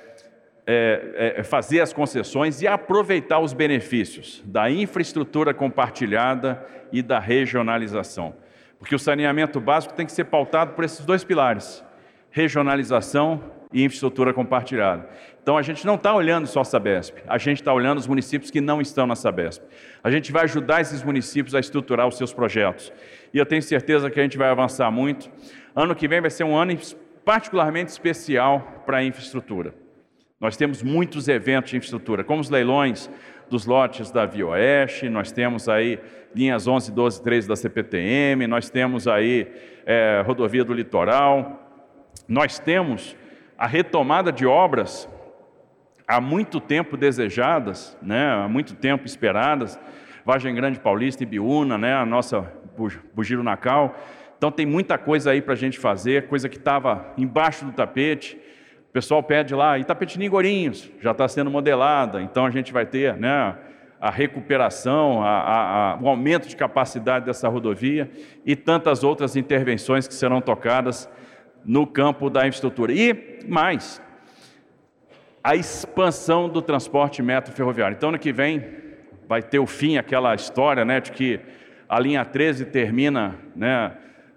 é, é, fazer as concessões e aproveitar os benefícios da infraestrutura compartilhada e da regionalização. Porque o saneamento básico tem que ser pautado por esses dois pilares: regionalização e infraestrutura compartilhada. Então a gente não está olhando só a Sabesp, a gente está olhando os municípios que não estão na Sabesp. A gente vai ajudar esses municípios a estruturar os seus projetos. E eu tenho certeza que a gente vai avançar muito. Ano que vem vai ser um ano particularmente especial para a infraestrutura. Nós temos muitos eventos de infraestrutura, como os leilões dos lotes da Via Oeste, nós temos aí linhas 11, 12, 13 da CPTM, nós temos aí é, rodovia do litoral, nós temos a retomada de obras há muito tempo desejadas, né, há muito tempo esperadas, Vargem Grande Paulista e Biúna, né, a nossa Bugiro Nacal. Então tem muita coisa aí para a gente fazer, coisa que estava embaixo do tapete. O pessoal pede lá, Itapetininho Gorinhos, já está sendo modelada, então a gente vai ter né, a recuperação, a, a, a, o aumento de capacidade dessa rodovia e tantas outras intervenções que serão tocadas no campo da infraestrutura. E mais, a expansão do transporte metro ferroviário. Então, ano que vem vai ter o fim aquela história né, de que a linha 13 termina né,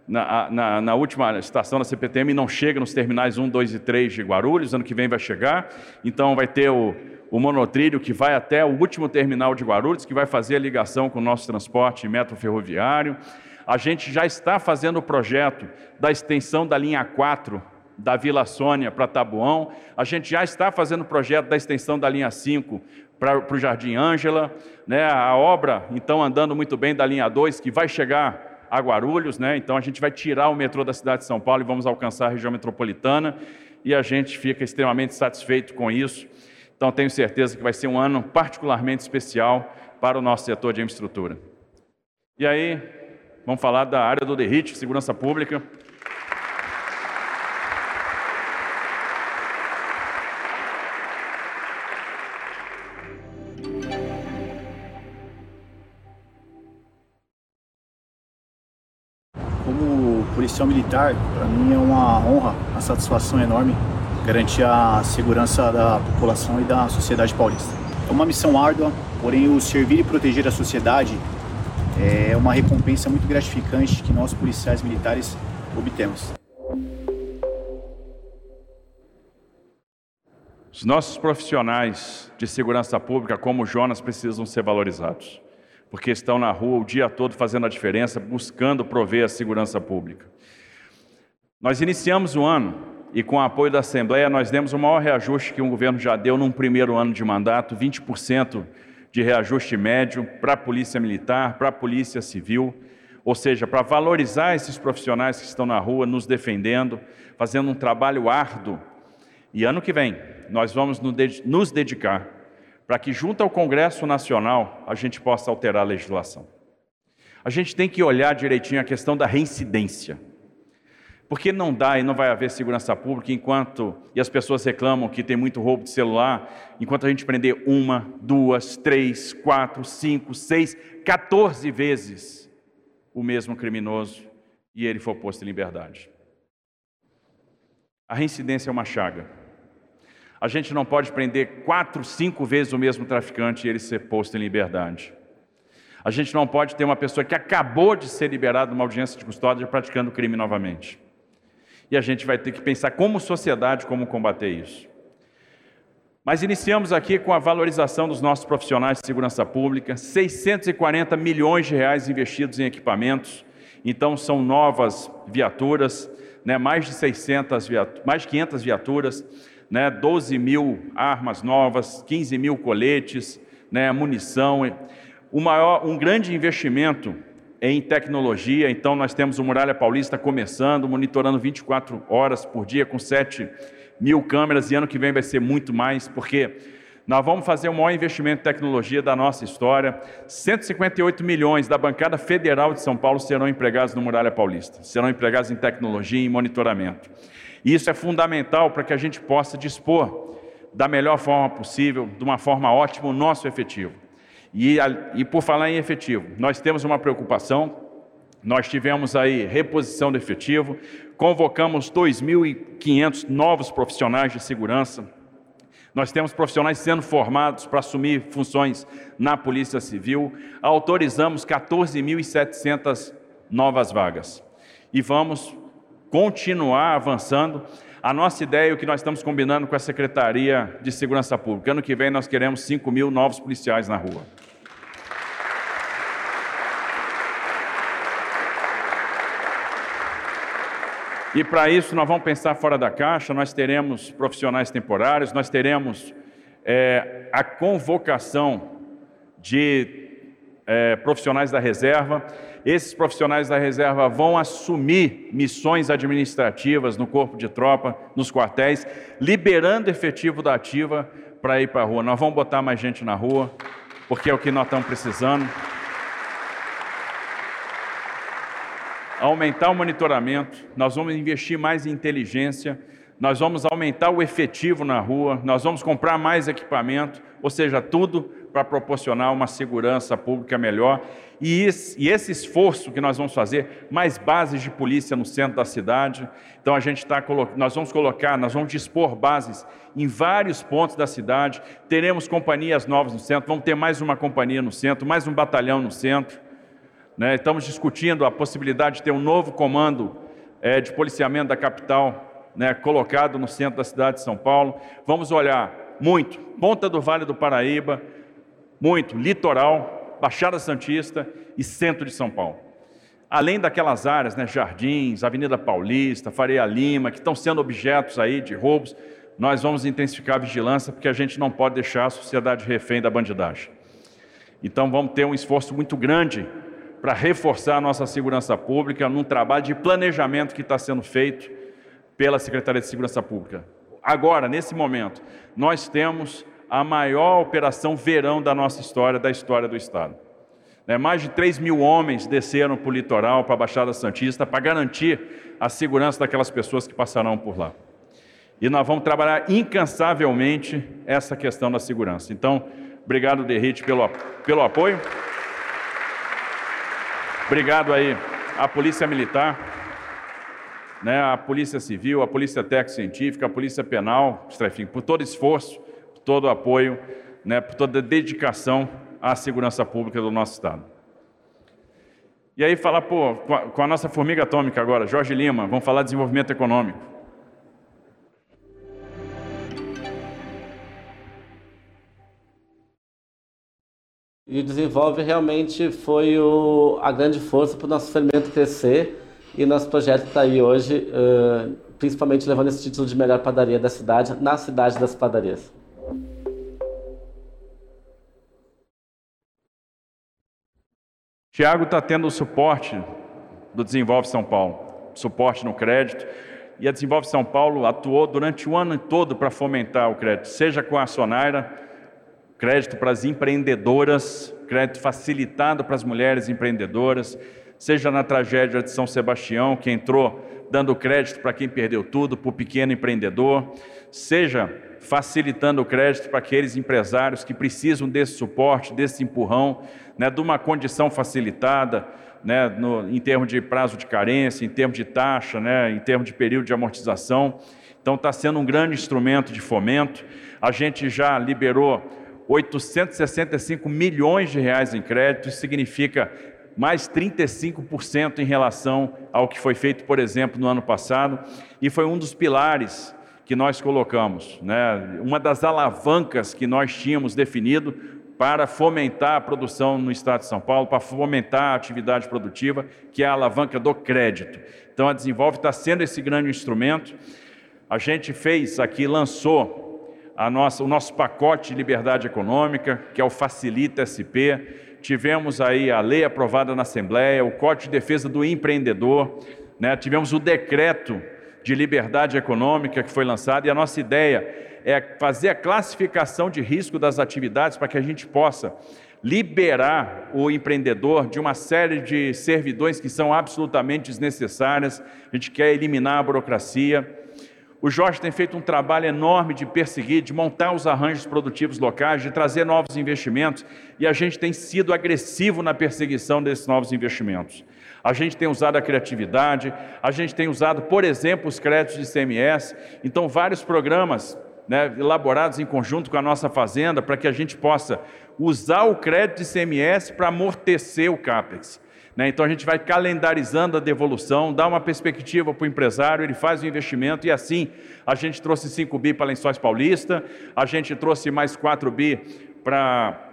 na, na, na, última estação da CPTM e não chega nos terminais 1, 2 e 3 de Guarulhos, ano que vem vai chegar. Então vai ter o, o monotrilho que vai até o último terminal de Guarulhos, que vai fazer a ligação com o nosso transporte metro ferroviário. A gente já está fazendo o projeto da extensão da linha 4 da Vila Sônia para Tabuão. A gente já está fazendo o projeto da extensão da linha 5 para, o Jardim Ângela. Né? A obra, então, andando muito bem da linha 2, que vai chegar a Guarulhos. Né? Então, a gente vai tirar o metrô da cidade de São Paulo e vamos alcançar a região metropolitana. E a gente fica extremamente satisfeito com isso. Então, tenho certeza que vai ser um ano particularmente especial para o nosso setor de infraestrutura. E aí, Vamos falar da área do DERIT, segurança pública. Como policial militar, para mim é uma honra, uma satisfação enorme garantir a segurança da população e da sociedade paulista. É uma missão árdua, porém o servir e proteger a sociedade é uma recompensa muito gratificante que nós policiais militares obtemos. Os nossos profissionais de segurança pública, como o Jonas, precisam ser valorizados, porque estão na rua o dia todo fazendo a diferença, buscando prover a segurança pública. Nós iniciamos o ano e, com o apoio da Assembleia, nós demos o maior reajuste que um governo já deu num primeiro ano de mandato, 20% de reajuste médio para a Polícia Militar, para a Polícia Civil, ou seja, para valorizar esses profissionais que estão na rua nos defendendo, fazendo um trabalho árduo. E ano que vem nós vamos nos dedicar para que, junto ao Congresso Nacional, a gente possa alterar a legislação. A gente tem que olhar direitinho a questão da reincidência. Porque não dá e não vai haver segurança pública enquanto, e as pessoas reclamam que tem muito roubo de celular, enquanto a gente prender uma, duas, três, quatro, cinco, seis, 14 vezes o mesmo criminoso e ele for posto em liberdade. A reincidência é uma chaga. A gente não pode prender quatro, cinco vezes o mesmo traficante e ele ser posto em liberdade. A gente não pode ter uma pessoa que acabou de ser liberada de uma audiência de custódia praticando crime novamente. E a gente vai ter que pensar como sociedade como combater isso. Mas iniciamos aqui com a valorização dos nossos profissionais de segurança pública, 640 milhões de reais investidos em equipamentos, então são novas viaturas, né, mais de 600 viaturas, mais de 500 viaturas, né, 12 mil armas novas, 15 mil coletes, né, munição, o maior, um grande investimento em tecnologia, então nós temos o Muralha Paulista começando, monitorando 24 horas por dia com 7 mil câmeras e ano que vem vai ser muito mais, porque nós vamos fazer o maior investimento em tecnologia da nossa história. 158 milhões da bancada federal de São Paulo serão empregados no Muralha Paulista, serão empregados em tecnologia e em monitoramento. E isso é fundamental para que a gente possa dispor da melhor forma possível, de uma forma ótima, o nosso efetivo. E, e por falar em efetivo, nós temos uma preocupação, nós tivemos aí reposição de efetivo, convocamos 2.500 novos profissionais de segurança, nós temos profissionais sendo formados para assumir funções na Polícia Civil. Autorizamos 14.700 novas vagas. E vamos continuar avançando. A nossa ideia, o que nós estamos combinando com a Secretaria de Segurança Pública, ano que vem nós queremos 5 mil novos policiais na rua. E para isso nós vamos pensar fora da caixa, nós teremos profissionais temporários, nós teremos é, a convocação de é, profissionais da reserva. Esses profissionais da reserva vão assumir missões administrativas no corpo de tropa, nos quartéis, liberando efetivo da ativa para ir para a rua. Nós vamos botar mais gente na rua, porque é o que nós estamos precisando. Aumentar o monitoramento, nós vamos investir mais em inteligência, nós vamos aumentar o efetivo na rua, nós vamos comprar mais equipamento, ou seja, tudo para proporcionar uma segurança pública melhor. E esse, esforço que nós vamos fazer, mais bases de polícia no centro da cidade. Então a gente está nós vamos colocar, nós vamos dispor bases em vários pontos da cidade. Teremos companhias novas no centro, vamos ter mais uma companhia no centro, mais um batalhão no centro. Né? Estamos discutindo a possibilidade de ter um novo comando é, de policiamento da capital, né, colocado no centro da cidade de São Paulo. Vamos olhar muito Ponta do Vale do Paraíba, muito litoral, Baixada Santista e centro de São Paulo. Além daquelas áreas, né, Jardins, Avenida Paulista, Faria Lima, que estão sendo objetos aí de roubos, nós vamos intensificar a vigilância porque a gente não pode deixar a sociedade refém da bandidagem. Então vamos ter um esforço muito grande para reforçar a nossa segurança pública num trabalho de planejamento que está sendo feito pela Secretaria de Segurança Pública. Agora, nesse momento, nós temos a maior operação verão da nossa história, da história do Estado. Né, mais de 3 mil homens desceram para o litoral, para a Baixada Santista, para garantir a segurança daquelas pessoas que passarão por lá. E nós vamos trabalhar incansavelmente essa questão da segurança. Então, obrigado, Derrite, pelo, pelo apoio. Obrigado aí à Polícia Militar, né, à Polícia Civil, à Polícia Técnico Científica, à Polícia Penal, enfim, por todo esforço, por todo o apoio, né, por toda a dedicação à segurança pública do nosso Estado. E aí falar pô, com, a, com a nossa formiga atômica agora, Jorge Lima, vamos falar de desenvolvimento econômico. E o desenvolve realmente foi o, a grande força para o nosso fermento crescer e nosso projeto está aí hoje, uh, principalmente levando esse título de melhor padaria da cidade, na cidade das padarias. Tiago está tendo o suporte do Desenvolve São Paulo, suporte no crédito, e a Desenvolve São Paulo atuou durante o ano todo para fomentar o crédito, seja com a Sonaira, crédito para as empreendedoras, crédito facilitado para as mulheres empreendedoras, seja na tragédia de São Sebastião, que entrou dando crédito para quem perdeu tudo, para o pequeno empreendedor, seja facilitando o crédito para aqueles empresários que precisam desse suporte, desse empurrão, né, de uma condição facilitada, né, no, em termos de prazo de carência, em termos de taxa, né, em termos de período de amortização. Então, está sendo um grande instrumento de fomento. A gente já liberou 865 milhões de reais em crédito, isso significa mais 35% em relação ao que foi feito, por exemplo, no ano passado, e foi um dos pilares que nós colocamos, né? uma das alavancas que nós tínhamos definido para fomentar a produção no Estado de São Paulo, para fomentar a atividade produtiva, que é a alavanca do crédito. Então, a Desenvolve está sendo esse grande instrumento. A gente fez aqui, lançou nossa, o nosso pacote de liberdade econômica, que é o Facilita SP. Tivemos aí a lei aprovada na Assembleia, o Código de Defesa do Empreendedor, né? tivemos o decreto de liberdade econômica que foi lançado, e a nossa ideia é fazer a classificação de risco das atividades para que a gente possa liberar o empreendedor de uma série de servidões que são absolutamente desnecessárias. A gente quer eliminar a burocracia. O Jorge tem feito um trabalho enorme de perseguir, de montar os arranjos produtivos locais, de trazer novos investimentos, e a gente tem sido agressivo na perseguição desses novos investimentos. A gente tem usado a criatividade, a gente tem usado, por exemplo, os créditos de CMS. Então, vários programas né, elaborados em conjunto com a nossa fazenda para que a gente possa usar o crédito de CMS para amortecer o CAPEX. Né? Então, a gente vai calendarizando a devolução, dá uma perspectiva para o empresário, ele faz o investimento e assim a gente trouxe 5 bi para Lençóis Paulista, a gente trouxe mais 4 bi para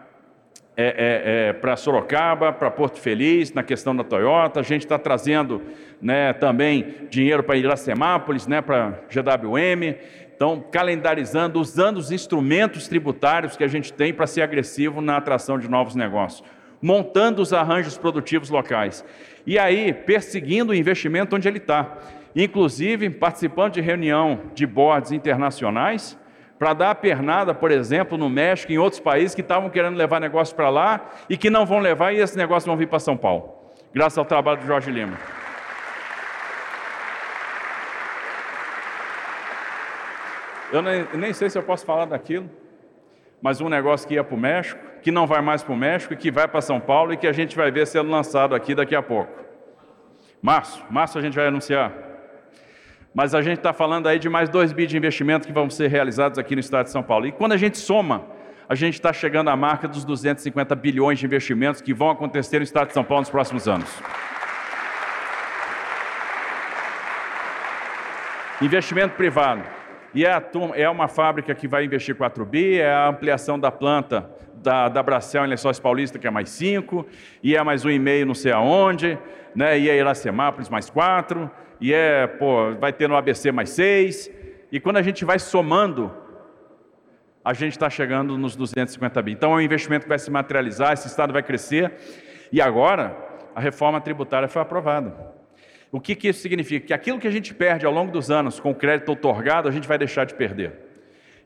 é, é, é, para Sorocaba, para Porto Feliz, na questão da Toyota. A gente está trazendo né, também dinheiro para Iracemápolis, né, para GWM. Então, calendarizando, usando os instrumentos tributários que a gente tem para ser agressivo na atração de novos negócios, montando os arranjos produtivos locais. E aí, perseguindo o investimento onde ele está. Inclusive, participando de reunião de boards internacionais, para dar a pernada, por exemplo, no México, em outros países que estavam querendo levar negócio para lá e que não vão levar e esses negócios vão vir para São Paulo, graças ao trabalho do Jorge Lima. Eu nem, nem sei se eu posso falar daquilo, mas um negócio que ia para o México, que não vai mais para o México e que vai para São Paulo e que a gente vai ver sendo lançado aqui daqui a pouco. Março, março a gente vai anunciar mas a gente está falando aí de mais 2 bi de investimento que vão ser realizados aqui no estado de São Paulo. E quando a gente soma, a gente está chegando à marca dos 250 bilhões de investimentos que vão acontecer no estado de São Paulo nos próximos anos. Investimento privado. E é, é, uma fábrica que vai investir 4 bi, é a ampliação da planta da, da Bracel em Lençóis Paulista, que é mais 5, e é mais um e meio não sei aonde, né? e é Iracemápolis mais 4, e é, pô, vai ter no ABC mais seis, e quando a gente vai somando, a gente está chegando nos 250 bi. Então é um investimento que vai se materializar, esse Estado vai crescer, e agora a reforma tributária foi aprovada. O que, que isso significa? Que aquilo que a gente perde ao longo dos anos com o crédito otorgado, a gente vai deixar de perder.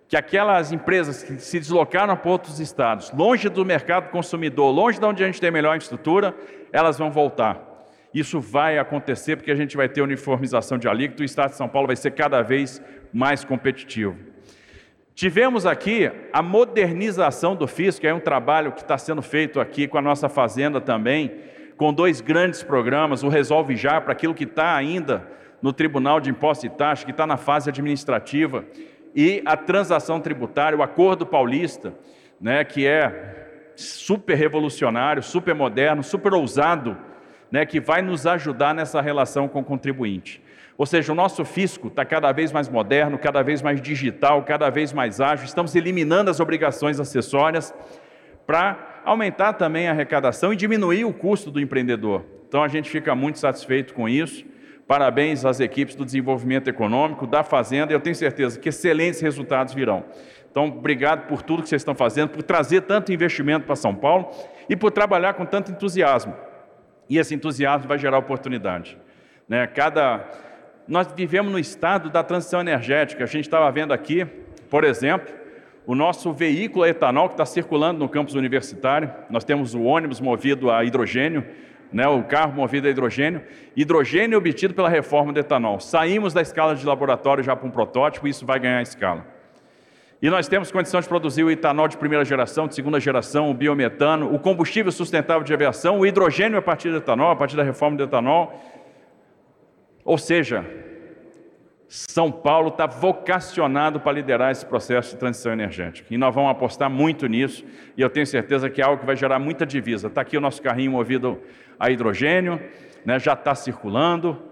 Que aquelas empresas que se deslocaram para outros estados, longe do mercado consumidor, longe de onde a gente tem melhor estrutura, elas vão voltar. Isso vai acontecer porque a gente vai ter uniformização de alíquota o Estado de São Paulo vai ser cada vez mais competitivo. Tivemos aqui a modernização do fisco, é um trabalho que está sendo feito aqui com a nossa fazenda também, com dois grandes programas, o Resolve Já, para aquilo que está ainda no Tribunal de Imposto e Taxa, que está na fase administrativa, e a transação tributária, o Acordo Paulista, né, que é super revolucionário, super moderno, super ousado, né, que vai nos ajudar nessa relação com o contribuinte. Ou seja, o nosso fisco está cada vez mais moderno, cada vez mais digital, cada vez mais ágil, estamos eliminando as obrigações acessórias para aumentar também a arrecadação e diminuir o custo do empreendedor. Então a gente fica muito satisfeito com isso. Parabéns às equipes do desenvolvimento econômico, da Fazenda, e eu tenho certeza que excelentes resultados virão. Então, obrigado por tudo que vocês estão fazendo, por trazer tanto investimento para São Paulo e por trabalhar com tanto entusiasmo. E esse entusiasmo vai gerar oportunidade. Né? Cada... Nós vivemos no estado da transição energética. A gente estava vendo aqui, por exemplo, o nosso veículo etanol que está circulando no campus universitário. Nós temos o ônibus movido a hidrogênio, né, o carro movido a hidrogênio, hidrogênio obtido pela reforma do etanol. Saímos da escala de laboratório já para um protótipo e isso vai ganhar escala. E nós temos condição de produzir o etanol de primeira geração, de segunda geração, o biometano, o combustível sustentável de aviação, o hidrogênio a partir do etanol, a partir da reforma do etanol. Ou seja, São Paulo está vocacionado para liderar esse processo de transição energética. E nós vamos apostar muito nisso, e eu tenho certeza que é algo que vai gerar muita divisa. Está aqui o nosso carrinho movido a hidrogênio, né, já está circulando,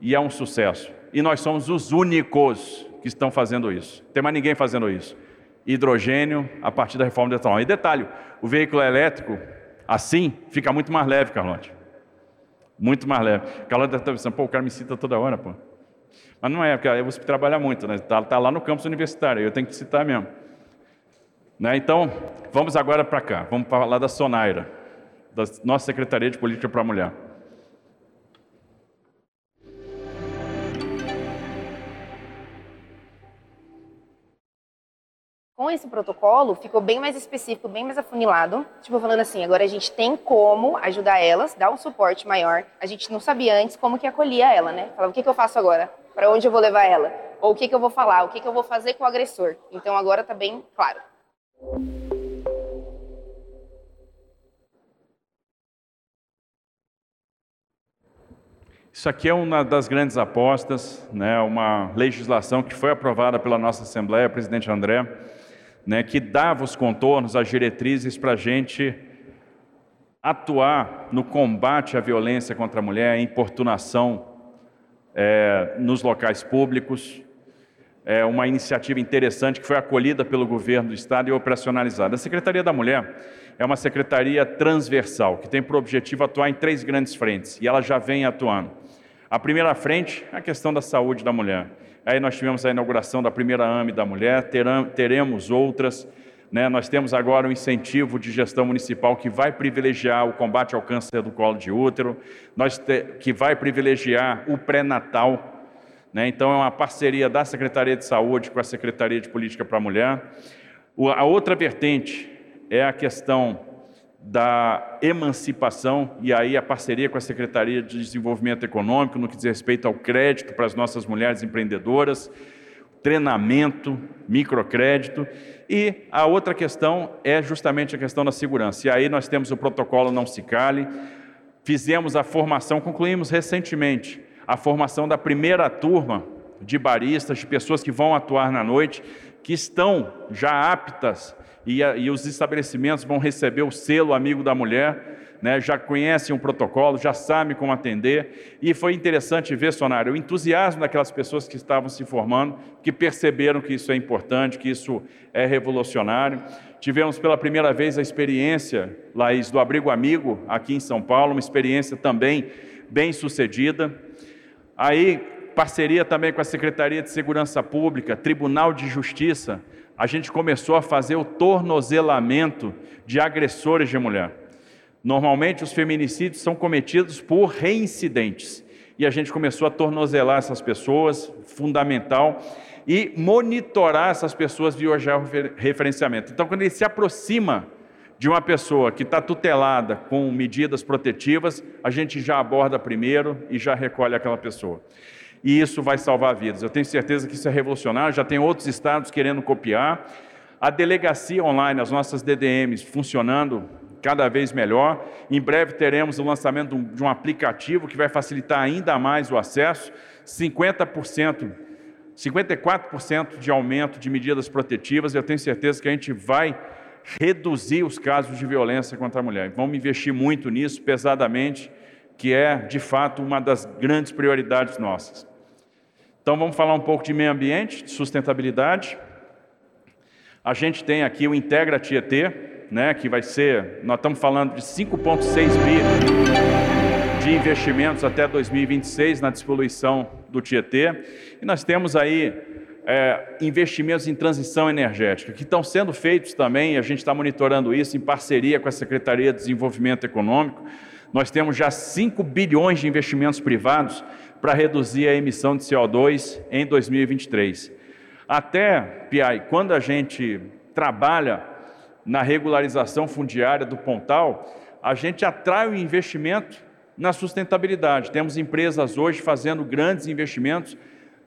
e é um sucesso. E nós somos os únicos que estão fazendo isso. Não tem mais ninguém fazendo isso. Hidrogênio a partir da reforma do etanol. E detalhe, o veículo elétrico, assim, fica muito mais leve, Carlote. Muito mais leve. Carlote estar pensando, pô, o cara me cita toda hora, pô. Mas não é, porque aí você trabalha muito, né? Está tá lá no campus universitário, eu tenho que citar mesmo. Né? Então, vamos agora para cá, vamos falar da Sonaira, da nossa Secretaria de Política para a Mulher. com esse protocolo, ficou bem mais específico, bem mais afunilado. Tipo, falando assim, agora a gente tem como ajudar elas, dar um suporte maior. A gente não sabia antes como que acolhia ela, né? Falava, o que, que eu faço agora? Para onde eu vou levar ela? Ou o que, que eu vou falar? O que, que eu vou fazer com o agressor? Então agora tá bem claro. Isso aqui é uma das grandes apostas, né, uma legislação que foi aprovada pela nossa Assembleia, presidente André, né, que dava os contornos, as diretrizes para a gente atuar no combate à violência contra a mulher, a importunação é, nos locais públicos. É uma iniciativa interessante que foi acolhida pelo governo do Estado e operacionalizada. A Secretaria da Mulher é uma secretaria transversal, que tem por objetivo atuar em três grandes frentes, e ela já vem atuando. A primeira frente é a questão da saúde da mulher. Aí nós tivemos a inauguração da primeira AME da mulher, teremos outras. Né? Nós temos agora um incentivo de gestão municipal que vai privilegiar o combate ao câncer do colo de útero, nós te, que vai privilegiar o pré-natal. Né? Então, é uma parceria da Secretaria de Saúde com a Secretaria de Política para a Mulher. A outra vertente é a questão da emancipação e aí a parceria com a Secretaria de Desenvolvimento Econômico no que diz respeito ao crédito para as nossas mulheres empreendedoras, treinamento, microcrédito. E a outra questão é justamente a questão da segurança. E aí nós temos o protocolo Não Se Cale, fizemos a formação, concluímos recentemente a formação da primeira turma de baristas, de pessoas que vão atuar na noite, que estão já aptas e, a, e os estabelecimentos vão receber o selo amigo da mulher, né, já conhecem o protocolo, já sabem como atender, e foi interessante ver, Sonário, o entusiasmo daquelas pessoas que estavam se formando, que perceberam que isso é importante, que isso é revolucionário. Tivemos pela primeira vez a experiência, Laís, do Abrigo Amigo, aqui em São Paulo, uma experiência também bem sucedida. Aí, parceria também com a Secretaria de Segurança Pública, Tribunal de Justiça, a gente começou a fazer o tornozelamento de agressores de mulher. Normalmente, os feminicídios são cometidos por reincidentes. E a gente começou a tornozelar essas pessoas, fundamental, e monitorar essas pessoas via georreferenciamento. Então, quando ele se aproxima de uma pessoa que está tutelada com medidas protetivas, a gente já aborda primeiro e já recolhe aquela pessoa e isso vai salvar vidas. Eu tenho certeza que isso é revolucionário, já tem outros estados querendo copiar. A delegacia online, as nossas DDMs funcionando cada vez melhor. Em breve teremos o lançamento de um aplicativo que vai facilitar ainda mais o acesso. 50%, 54% de aumento de medidas protetivas. Eu tenho certeza que a gente vai reduzir os casos de violência contra a mulher. Vamos investir muito nisso, pesadamente, que é, de fato, uma das grandes prioridades nossas. Então vamos falar um pouco de meio ambiente, de sustentabilidade. A gente tem aqui o Integra Tietê, né, que vai ser, nós estamos falando de 5,6 bi de investimentos até 2026 na despoluição do Tietê. E nós temos aí é, investimentos em transição energética, que estão sendo feitos também, e a gente está monitorando isso em parceria com a Secretaria de Desenvolvimento Econômico. Nós temos já 5 bilhões de investimentos privados para reduzir a emissão de CO2 em 2023. Até, Piai, quando a gente trabalha na regularização fundiária do Pontal, a gente atrai o investimento na sustentabilidade. Temos empresas hoje fazendo grandes investimentos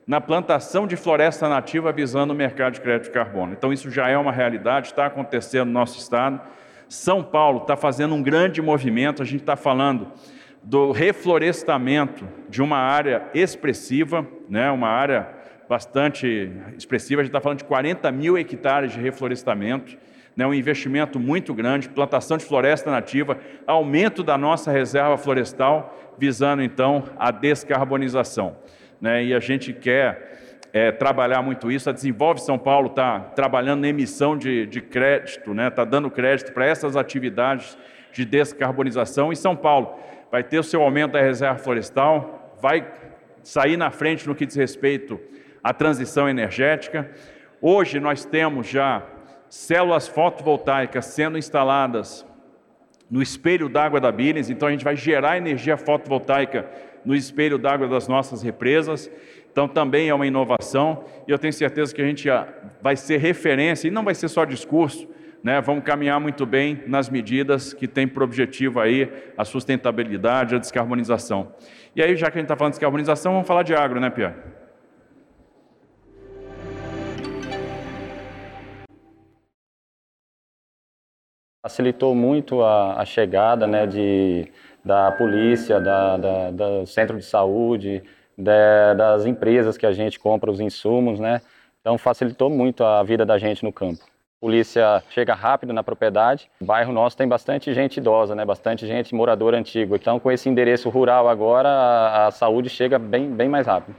na plantação de floresta nativa visando o mercado de crédito de carbono. Então, isso já é uma realidade, está acontecendo no nosso estado. São Paulo está fazendo um grande movimento, a gente está falando do reflorestamento de uma área expressiva, né, uma área bastante expressiva, a gente está falando de 40 mil hectares de reflorestamento, né, um investimento muito grande, plantação de floresta nativa, aumento da nossa reserva florestal, visando então a descarbonização. Né, e a gente quer é, trabalhar muito isso. A Desenvolve São Paulo está trabalhando na emissão de, de crédito, está né, tá dando crédito para essas atividades de descarbonização. E São Paulo vai ter o seu aumento da reserva florestal, vai sair na frente no que diz respeito à transição energética. Hoje nós temos já células fotovoltaicas sendo instaladas no espelho d'água da Billings, então a gente vai gerar energia fotovoltaica no espelho d'água das nossas represas. Então também é uma inovação e eu tenho certeza que a gente vai ser referência e não vai ser só discurso, né, vamos caminhar muito bem nas medidas que têm por objetivo aí a sustentabilidade, a descarbonização. E aí, já que a gente está falando de descarbonização, vamos falar de agro, né, Pierre? Facilitou muito a, a chegada né, de, da polícia, da, da, do centro de saúde, de, das empresas que a gente compra os insumos, né? Então facilitou muito a vida da gente no campo polícia chega rápido na propriedade. O bairro nosso tem bastante gente idosa, né? bastante gente morador antigo. Então, com esse endereço rural agora, a, a saúde chega bem, bem mais rápido.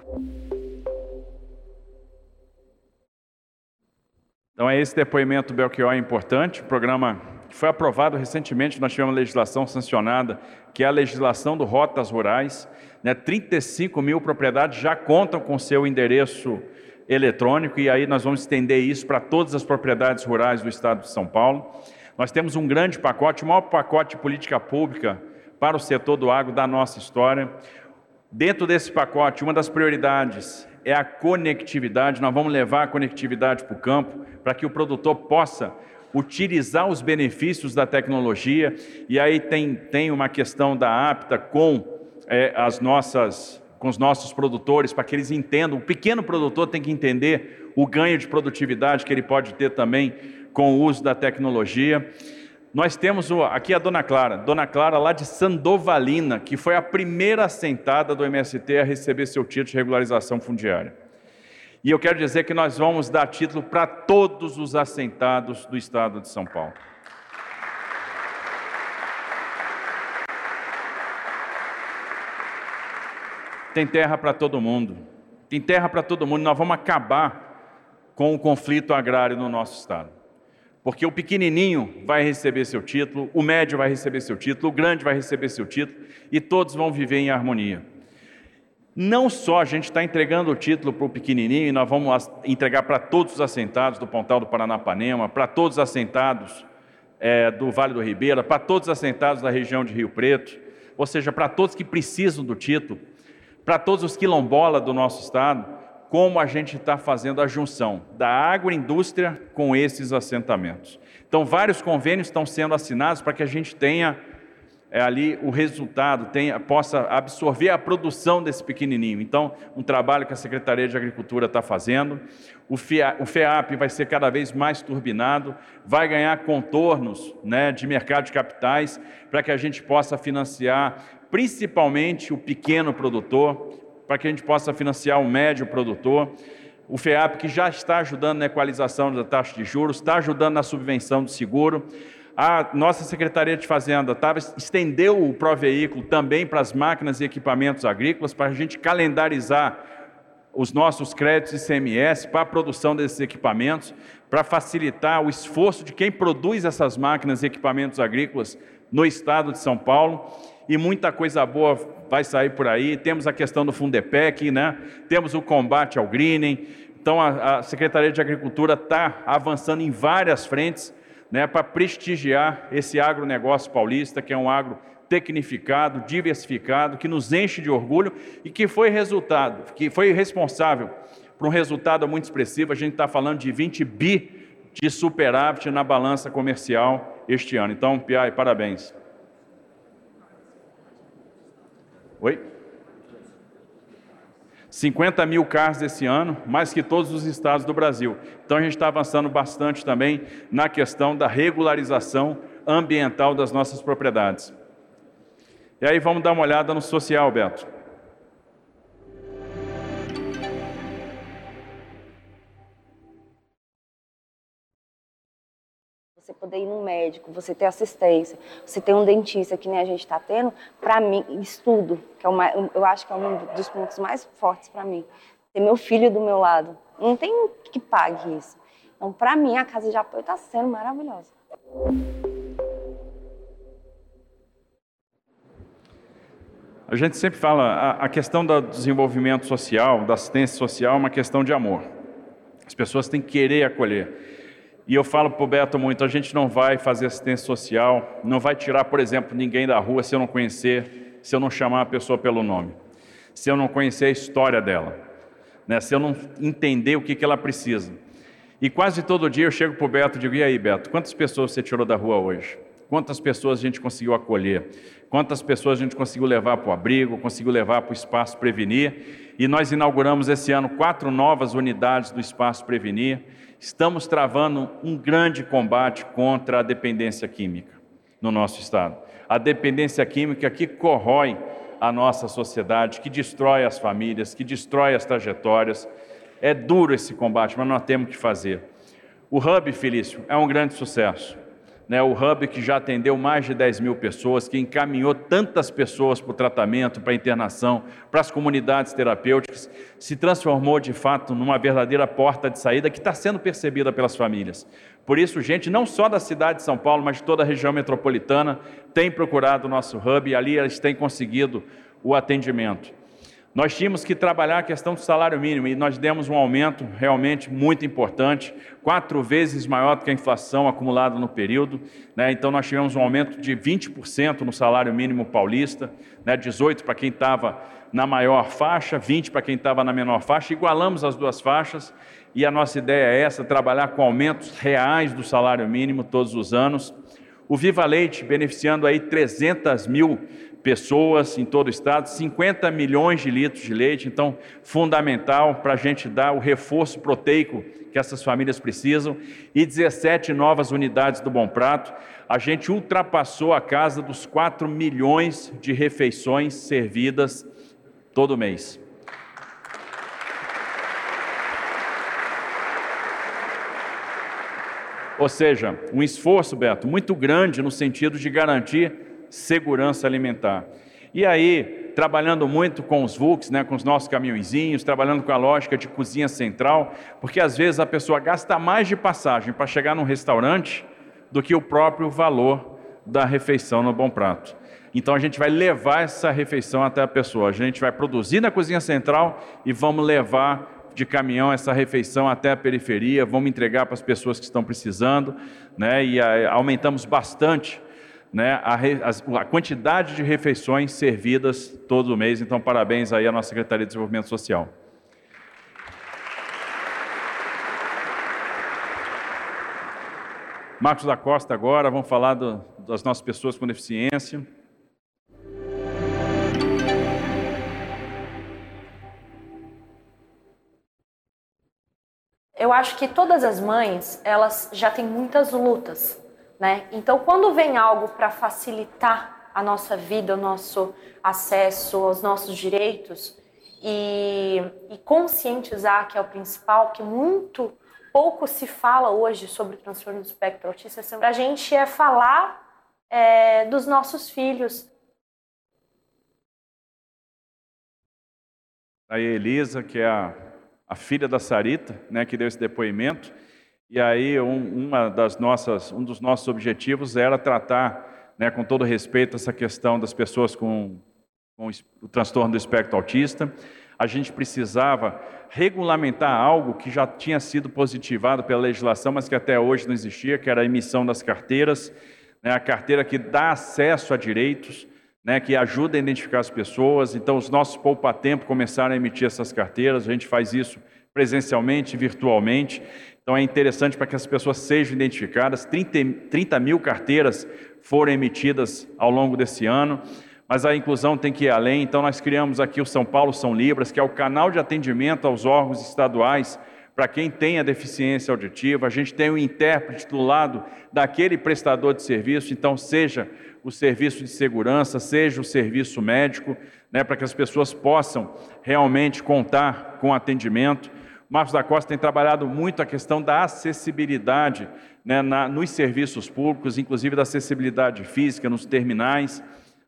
Então, é esse depoimento, Belchior, importante. O programa que foi aprovado recentemente, nós tivemos uma legislação sancionada, que é a legislação do Rotas Rurais. Né? 35 mil propriedades já contam com seu endereço eletrônico, e aí nós vamos estender isso para todas as propriedades rurais do estado de São Paulo. Nós temos um grande pacote, o maior pacote de política pública para o setor do agro da nossa história. Dentro desse pacote, uma das prioridades é a conectividade. Nós vamos levar a conectividade para o campo, para que o produtor possa utilizar os benefícios da tecnologia. E aí tem, tem uma questão da APTA com é, as nossas com os nossos produtores, para que eles entendam. O pequeno produtor tem que entender o ganho de produtividade que ele pode ter também com o uso da tecnologia. Nós temos aqui a Dona Clara, Dona Clara lá de Sandovalina, que foi a primeira assentada do MST a receber seu título de regularização fundiária. E eu quero dizer que nós vamos dar título para todos os assentados do estado de São Paulo. Tem terra para todo mundo. Tem terra para todo mundo. Nós vamos acabar com o conflito agrário no nosso estado. Porque o pequenininho vai receber seu título, o médio vai receber seu título, o grande vai receber seu título e todos vão viver em harmonia. Não só a gente está entregando o título para o pequenininho e nós vamos entregar para todos os assentados do Pontal do Paranapanema, para todos os assentados é, do Vale do Ribeira, para todos os assentados da região de Rio Preto, ou seja, para todos que precisam do título, para todos os quilombolas do nosso estado, como a gente está fazendo a junção da agroindústria com esses assentamentos. Então, vários convênios estão sendo assinados para que a gente tenha é, ali o resultado, tenha, possa absorver a produção desse pequenininho. Então, um trabalho que a Secretaria de Agricultura está fazendo. O, FIA, o FEAP vai ser cada vez mais turbinado, vai ganhar contornos né, de mercado de capitais para que a gente possa financiar principalmente o pequeno produtor, para que a gente possa financiar o médio produtor. O FEAP, que já está ajudando na equalização da taxa de juros, está ajudando na subvenção do seguro. A nossa Secretaria de Fazenda tava, estendeu o Proveículo também para as máquinas e equipamentos agrícolas, para a gente calendarizar os nossos créditos ICMS para a produção desses equipamentos, para facilitar o esforço de quem produz essas máquinas e equipamentos agrícolas no estado de São Paulo e muita coisa boa vai sair por aí. Temos a questão do Fundepec, né? temos o combate ao greening. Então, a, a Secretaria de Agricultura está avançando em várias frentes né, para prestigiar esse agronegócio paulista, que é um agro tecnificado, diversificado, que nos enche de orgulho e que foi resultado, que foi responsável por um resultado muito expressivo. A gente está falando de 20 bi de superávit na balança comercial este ano. Então, Piai, parabéns. Oi? 50 mil carros esse ano, mais que todos os estados do Brasil. Então a gente está avançando bastante também na questão da regularização ambiental das nossas propriedades. E aí vamos dar uma olhada no social, Beto. Poder ir no médico, você ter assistência, você ter um dentista que nem a gente está tendo, para mim, estudo, que é uma, eu acho que é um dos pontos mais fortes para mim. Ter meu filho do meu lado. Não tem que pague isso. Então, para mim, a casa de apoio está sendo maravilhosa. A gente sempre fala, a, questão do desenvolvimento social, da assistência social, é uma questão de amor. As pessoas têm que querer acolher. E eu falo para o Beto muito, a gente não vai fazer assistência social, não vai tirar, por exemplo, ninguém da rua se eu não conhecer, se eu não chamar a pessoa pelo nome, se eu não conhecer a história dela, né? se eu não entender o que, que ela precisa. E quase todo dia eu chego para o Beto e digo, e aí Beto, quantas pessoas você tirou da rua hoje? Quantas pessoas a gente conseguiu acolher? Quantas pessoas a gente conseguiu levar para o abrigo, conseguiu levar para o Espaço Prevenir? E nós inauguramos esse ano quatro novas unidades do Espaço Prevenir estamos travando um grande combate contra a dependência química no nosso estado. A dependência química que corrói a nossa sociedade, que destrói as famílias, que destrói as trajetórias. É duro esse combate, mas nós temos que fazer. O Hub, Felício, é um grande sucesso né, o Hub que já atendeu mais de 10 mil pessoas, que encaminhou tantas pessoas para o tratamento, para a internação, para as comunidades terapêuticas, se transformou de fato numa verdadeira porta de saída que está sendo percebida pelas famílias. Por isso, gente, não só da cidade de São Paulo, mas de toda a região metropolitana, tem procurado o nosso Hub e ali eles têm conseguido o atendimento. Nós tínhamos que trabalhar a questão do salário mínimo e nós demos um aumento realmente muito importante, quatro vezes maior do que a inflação acumulada no período. Né? Então, nós tivemos um aumento de 20% no salário mínimo paulista, né? 18% para quem estava na maior faixa, 20% para quem estava na menor faixa. Igualamos as duas faixas e a nossa ideia é essa: trabalhar com aumentos reais do salário mínimo todos os anos. O Viva Leite beneficiando aí 300 mil pessoas em todo o estado, 50 milhões de litros de leite, então fundamental para a gente dar o reforço proteico que essas famílias precisam, e 17 novas unidades do Bom Prato. A gente ultrapassou a casa dos 4 milhões de refeições servidas todo mês. Ou seja, um esforço, Beto, muito grande no sentido de garantir segurança alimentar. E aí, trabalhando muito com os VUCs, né, com os nossos caminhõezinhos, trabalhando com a lógica de cozinha central, porque às vezes a pessoa gasta mais de passagem para chegar num restaurante do que o próprio valor da refeição no Bom Prato. Então a gente vai levar essa refeição até a pessoa. A gente vai produzir na cozinha central e vamos levar de caminhão essa refeição até a periferia, vamos entregar para as pessoas que estão precisando, né? E aumentamos bastante né, a, a, a, quantidade de refeições servidas todo mês. Então, parabéns aí à nossa Secretaria de Desenvolvimento Social. Marcos da Costa agora, vamos falar do, das nossas pessoas com deficiência. Eu acho que todas as mães, elas já têm muitas lutas né? Então, quando vem algo para facilitar a nossa vida, o nosso acesso aos nossos direitos e, e conscientizar, que é o principal, que muito pouco se fala hoje sobre o transtorno do espectro autista, a gente é falar é, dos nossos filhos. A Elisa, que é a, a filha da Sarita, né, que deu esse depoimento, e aí um, uma das nossas, um dos nossos objetivos era tratar, né, com todo respeito, essa questão das pessoas com, com o transtorno do espectro autista. A gente precisava regulamentar algo que já tinha sido positivado pela legislação, mas que até hoje não existia, que era a emissão das carteiras, né, a carteira que dá acesso a direitos, né, que ajuda a identificar as pessoas. Então, os nossos poupa-tempo começaram a emitir essas carteiras, a gente faz isso presencialmente, virtualmente. Então é interessante para que as pessoas sejam identificadas. 30, 30 mil carteiras foram emitidas ao longo desse ano, mas a inclusão tem que ir além. Então nós criamos aqui o São Paulo São Libras, que é o canal de atendimento aos órgãos estaduais para quem tem a deficiência auditiva. A gente tem um intérprete do lado daquele prestador de serviço, então seja o serviço de segurança, seja o serviço médico, né, para que as pessoas possam realmente contar com atendimento. Marcos da Costa tem trabalhado muito a questão da acessibilidade né, na, nos serviços públicos, inclusive da acessibilidade física nos terminais,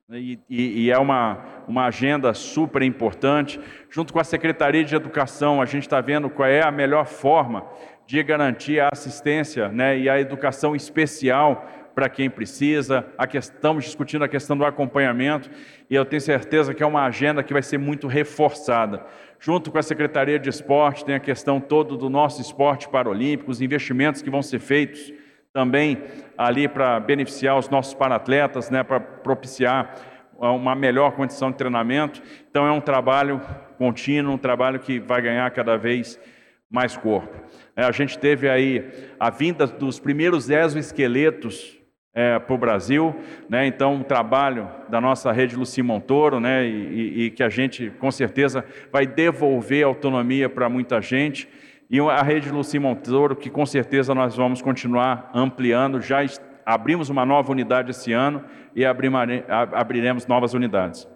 né, e, e, e, é uma, uma agenda super importante. Junto com a Secretaria de Educação, a gente está vendo qual é a melhor forma de garantir a assistência né, e a educação especial para quem precisa. Estamos discutindo a questão do acompanhamento e eu tenho certeza que é uma agenda que vai ser muito reforçada. Junto com a Secretaria de Esporte, tem a questão toda do nosso esporte paralímpico, os investimentos que vão ser feitos também ali para beneficiar os nossos paratletas, né, para propiciar uma melhor condição de treinamento. Então é um trabalho contínuo, um trabalho que vai ganhar cada vez mais corpo. É, a gente teve aí a vinda dos primeiros exoesqueletos é, para o Brasil, né? então um trabalho da nossa rede Luci Montoro, né? E, e, e, que a gente com certeza vai devolver autonomia para muita gente, e a rede Luci Montoro que com certeza nós vamos continuar ampliando, já abrimos uma nova unidade esse ano e abriremos novas unidades.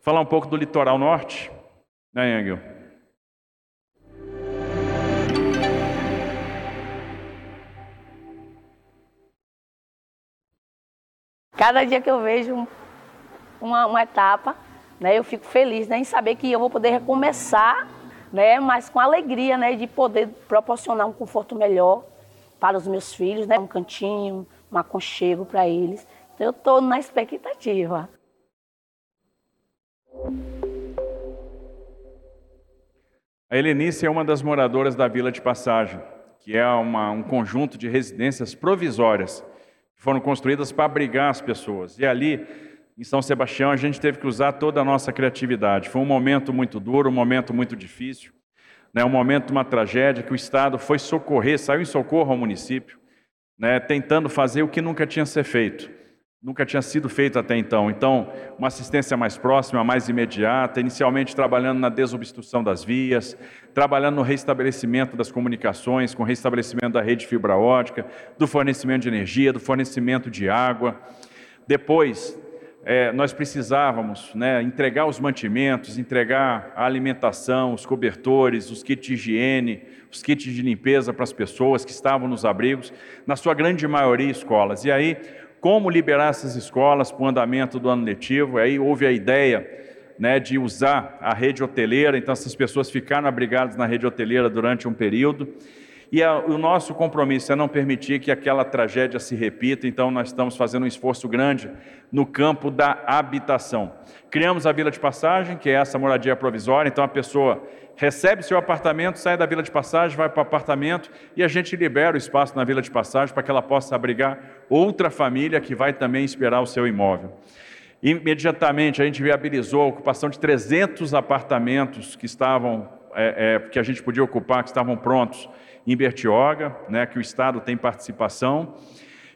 Falar um pouco do litoral norte, né, Angel? Cada dia que eu vejo uma, uma etapa, né, eu fico feliz né, em saber que eu vou poder recomeçar, né, mas com alegria né, de poder proporcionar um conforto melhor para os meus filhos, né, um cantinho, um aconchego para eles. Então, eu estou na expectativa. A Helenice é uma das moradoras da Vila de Passagem, que é uma, um conjunto de residências provisórias foram construídas para abrigar as pessoas. E ali, em São Sebastião, a gente teve que usar toda a nossa criatividade. Foi um momento muito duro, um momento muito difícil, né? um momento de uma tragédia que o Estado foi socorrer, saiu em socorro ao município, né? tentando fazer o que nunca tinha sido feito nunca tinha sido feito até então. Então, uma assistência mais próxima, mais imediata, inicialmente trabalhando na desobstrução das vias, trabalhando no restabelecimento das comunicações, com o restabelecimento da rede fibra ótica, do fornecimento de energia, do fornecimento de água. Depois, é, nós precisávamos né, entregar os mantimentos, entregar a alimentação, os cobertores, os kits de higiene, os kits de limpeza para as pessoas que estavam nos abrigos, na sua grande maioria escolas. E aí como liberar essas escolas para o andamento do ano letivo. Aí houve a ideia né, de usar a rede hoteleira, então essas pessoas ficaram abrigadas na rede hoteleira durante um período. E a, o nosso compromisso é não permitir que aquela tragédia se repita, então nós estamos fazendo um esforço grande no campo da habitação. Criamos a Vila de Passagem, que é essa moradia provisória, então a pessoa recebe seu apartamento, sai da Vila de Passagem, vai para o apartamento e a gente libera o espaço na Vila de Passagem para que ela possa abrigar outra família que vai também esperar o seu imóvel. Imediatamente a gente viabilizou a ocupação de 300 apartamentos que estavam, é, é, que a gente podia ocupar, que estavam prontos em Bertioga, né, que o Estado tem participação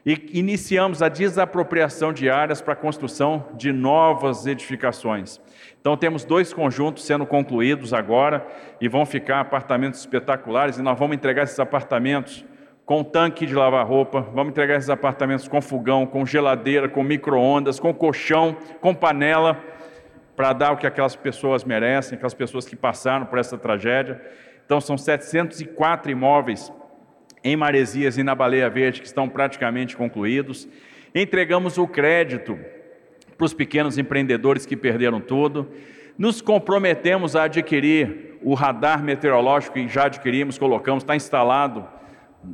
e iniciamos a desapropriação de áreas para a construção de novas edificações. Então, temos dois conjuntos sendo concluídos agora e vão ficar apartamentos espetaculares. E nós vamos entregar esses apartamentos com tanque de lavar roupa, vamos entregar esses apartamentos com fogão, com geladeira, com micro-ondas, com colchão, com panela, para dar o que aquelas pessoas merecem, aquelas pessoas que passaram por essa tragédia. Então, são 704 imóveis em Maresias e na Baleia Verde que estão praticamente concluídos. Entregamos o crédito para os pequenos empreendedores que perderam tudo. Nos comprometemos a adquirir o radar meteorológico que já adquirimos, colocamos, está instalado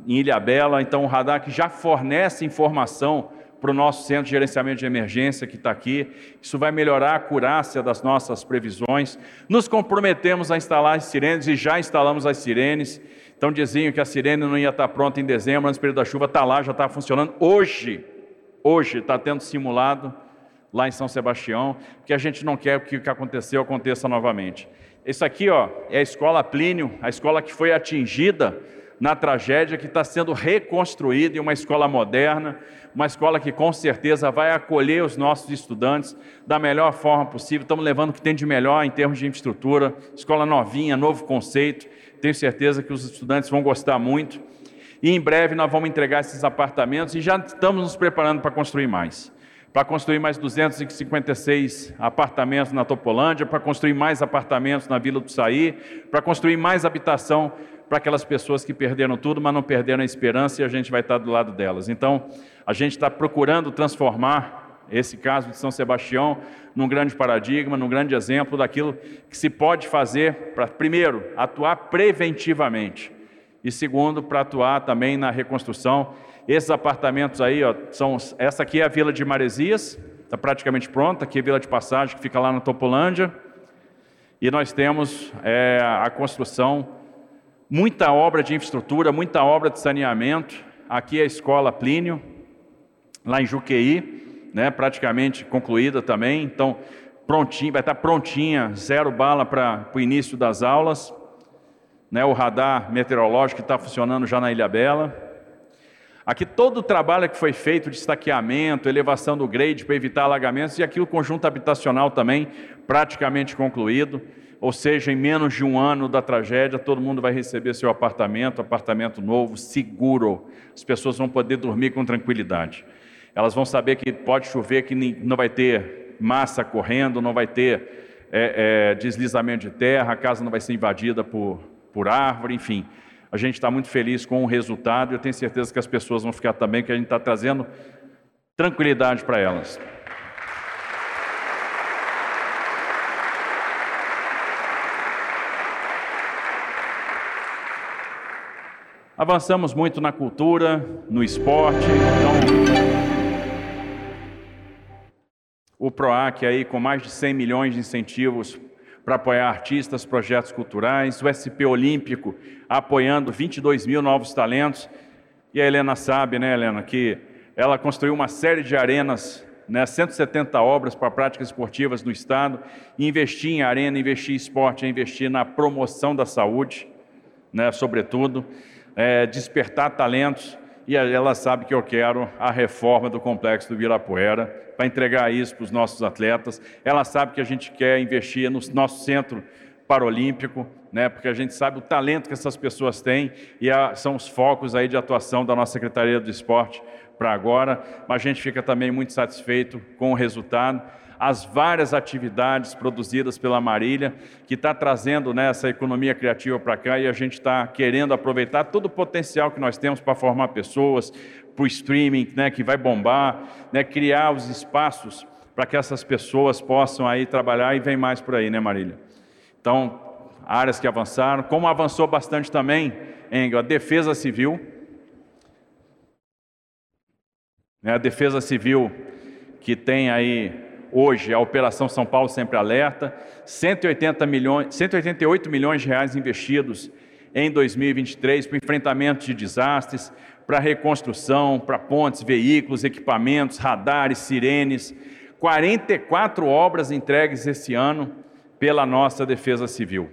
em Ilha Bela, então o radar que já fornece informação para o nosso centro de gerenciamento de emergência que está aqui. Isso vai melhorar a acurácia das nossas previsões. Nos comprometemos a instalar as sirenes e já instalamos as sirenes. Então diziam que a sirene não ia estar pronta em dezembro, antes do período da chuva, está lá, já está funcionando. Hoje, hoje está tendo simulado lá em São Sebastião, que a gente não quer que o que aconteceu aconteça novamente. Isso aqui ó, é a escola Plínio, a escola que foi atingida na tragédia que está sendo reconstruída em uma escola moderna, uma escola que com certeza vai acolher os nossos estudantes da melhor forma possível. Estamos levando o que tem de melhor em termos de infraestrutura, escola novinha, novo conceito. Tenho certeza que os estudantes vão gostar muito. E em breve nós vamos entregar esses apartamentos e já estamos nos preparando para construir mais. Para construir mais 256 apartamentos na Topolândia, para construir mais apartamentos na Vila do Saí, para construir mais habitação para aquelas pessoas que perderam tudo, mas não perderam a esperança e a gente vai estar do lado delas. Então, a gente está procurando transformar esse caso de São Sebastião num grande paradigma, num grande exemplo daquilo que se pode fazer para, primeiro, atuar preventivamente e, segundo, para atuar também na reconstrução. Esses apartamentos aí, ó, são, essa aqui é a Vila de Maresias, está praticamente pronta, aqui é a Vila de Passagem, que fica lá na Topolândia, e nós temos é, a construção muita obra de infraestrutura, muita obra de saneamento. Aqui é a escola Plínio, lá em Juqueí, né, praticamente concluída também. Então, prontinho, vai estar prontinha, zero bala para o início das aulas. Né, o radar meteorológico está funcionando já na Ilha Bela. Aqui todo o trabalho que foi feito de estaqueamento, elevação do grade para evitar alagamentos e aqui o conjunto habitacional também praticamente concluído ou seja, em menos de um ano da tragédia, todo mundo vai receber seu apartamento, apartamento novo, seguro. As pessoas vão poder dormir com tranquilidade. Elas vão saber que pode chover, que não vai ter massa correndo, não vai ter é, é, deslizamento de terra, a casa não vai ser invadida por, por árvore, enfim. A gente está muito feliz com o resultado e eu tenho certeza que as pessoas vão ficar também, que a gente está trazendo tranquilidade para elas. Avançamos muito na cultura, no esporte. Então, o PROAC aí com mais de 100 milhões de incentivos para apoiar artistas, projetos culturais, o SP Olímpico apoiando 22 mil novos talentos. E a Helena sabe, né, Helena, que ela construiu uma série de arenas, né, 170 obras para práticas esportivas no estado. E investir em arena, investir em esporte, investir na promoção da saúde, né, sobretudo é, despertar talentos e ela sabe que eu quero a reforma do complexo do Virapuera para entregar isso para os nossos atletas. Ela sabe que a gente quer investir no nosso centro paralímpico, né, porque a gente sabe o talento que essas pessoas têm e a, são os focos aí de atuação da nossa Secretaria do Esporte para agora, mas a gente fica também muito satisfeito com o resultado as várias atividades produzidas pela Marília, que está trazendo né, essa economia criativa para cá e a gente está querendo aproveitar todo o potencial que nós temos para formar pessoas, para o streaming, né, que vai bombar, né, criar os espaços para que essas pessoas possam aí trabalhar e vem mais por aí, né, Marília? Então, áreas que avançaram, como avançou bastante também, em a defesa civil, né, a defesa civil que tem aí hoje a Operação São Paulo Sempre Alerta, 180 milhões, 188 milhões de reais investidos em 2023 para enfrentamento de desastres, para reconstrução, para pontes, veículos, equipamentos, radares, sirenes, 44 obras entregues esse ano pela nossa Defesa Civil.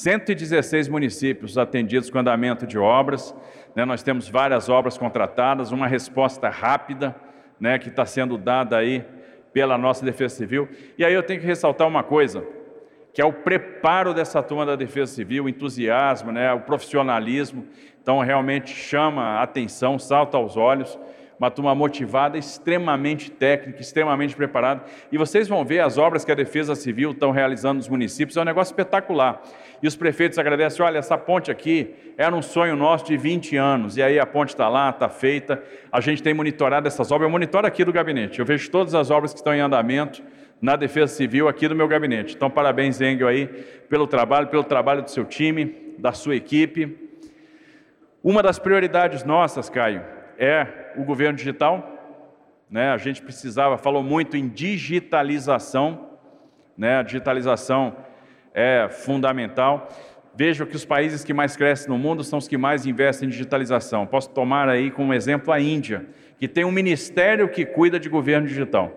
116 municípios atendidos com andamento de obras, né, nós temos várias obras contratadas, uma resposta rápida né, que está sendo dada aí pela nossa Defesa Civil. E aí eu tenho que ressaltar uma coisa, que é o preparo dessa turma da Defesa Civil, o entusiasmo, né, o profissionalismo. Então realmente chama a atenção, salta aos olhos uma turma motivada, extremamente técnica, extremamente preparada. E vocês vão ver as obras que a Defesa Civil estão realizando nos municípios, é um negócio espetacular. E os prefeitos agradecem: olha, essa ponte aqui era um sonho nosso de 20 anos, e aí a ponte está lá, está feita. A gente tem monitorado essas obras, eu monitoro aqui do gabinete, eu vejo todas as obras que estão em andamento na Defesa Civil aqui do meu gabinete. Então, parabéns, Engel, aí, pelo trabalho, pelo trabalho do seu time, da sua equipe. Uma das prioridades nossas, Caio, é o governo digital. Né? A gente precisava, falou muito em digitalização, né? a digitalização é fundamental. Veja que os países que mais crescem no mundo são os que mais investem em digitalização. Posso tomar aí como exemplo a Índia, que tem um ministério que cuida de governo digital.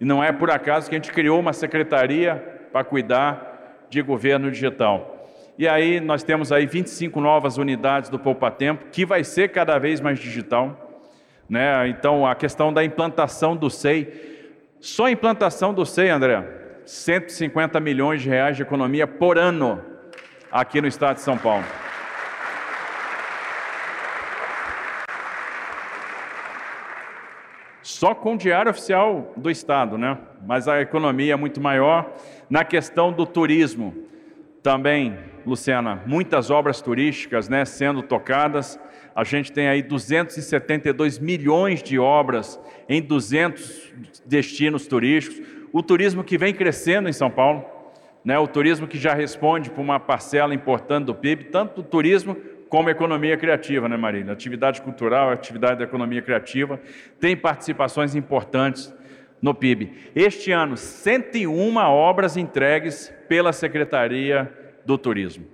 E não é por acaso que a gente criou uma secretaria para cuidar de governo digital. E aí nós temos aí 25 novas unidades do Poupa Tempo, que vai ser cada vez mais digital. Né? Então, a questão da implantação do SEI, só a implantação do SEI, André, 150 milhões de reais de economia por ano aqui no estado de São Paulo. Só com o diário oficial do Estado, né? Mas a economia é muito maior. Na questão do turismo, também, Luciana, muitas obras turísticas né, sendo tocadas. A gente tem aí 272 milhões de obras em 200 destinos turísticos. O turismo que vem crescendo em São Paulo, né, o turismo que já responde por uma parcela importante do PIB, tanto o turismo como economia criativa, né, Marília? Atividade cultural, atividade da economia criativa, tem participações importantes no PIB. Este ano, 101 obras entregues pela Secretaria do Turismo.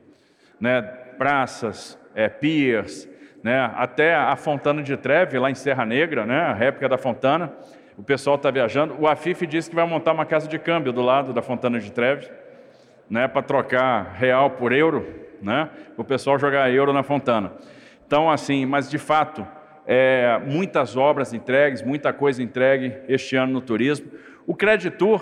Né? Praças, é, piers, né? até a Fontana de Treve, lá em Serra Negra, né? a réplica da Fontana, o pessoal está viajando. O Afif disse que vai montar uma casa de câmbio do lado da Fontana de Treve, né? para trocar real por euro né? O pessoal jogar euro na Fontana. Então, assim, mas de fato, é, muitas obras entregues, muita coisa entregue este ano no turismo. O Creditur,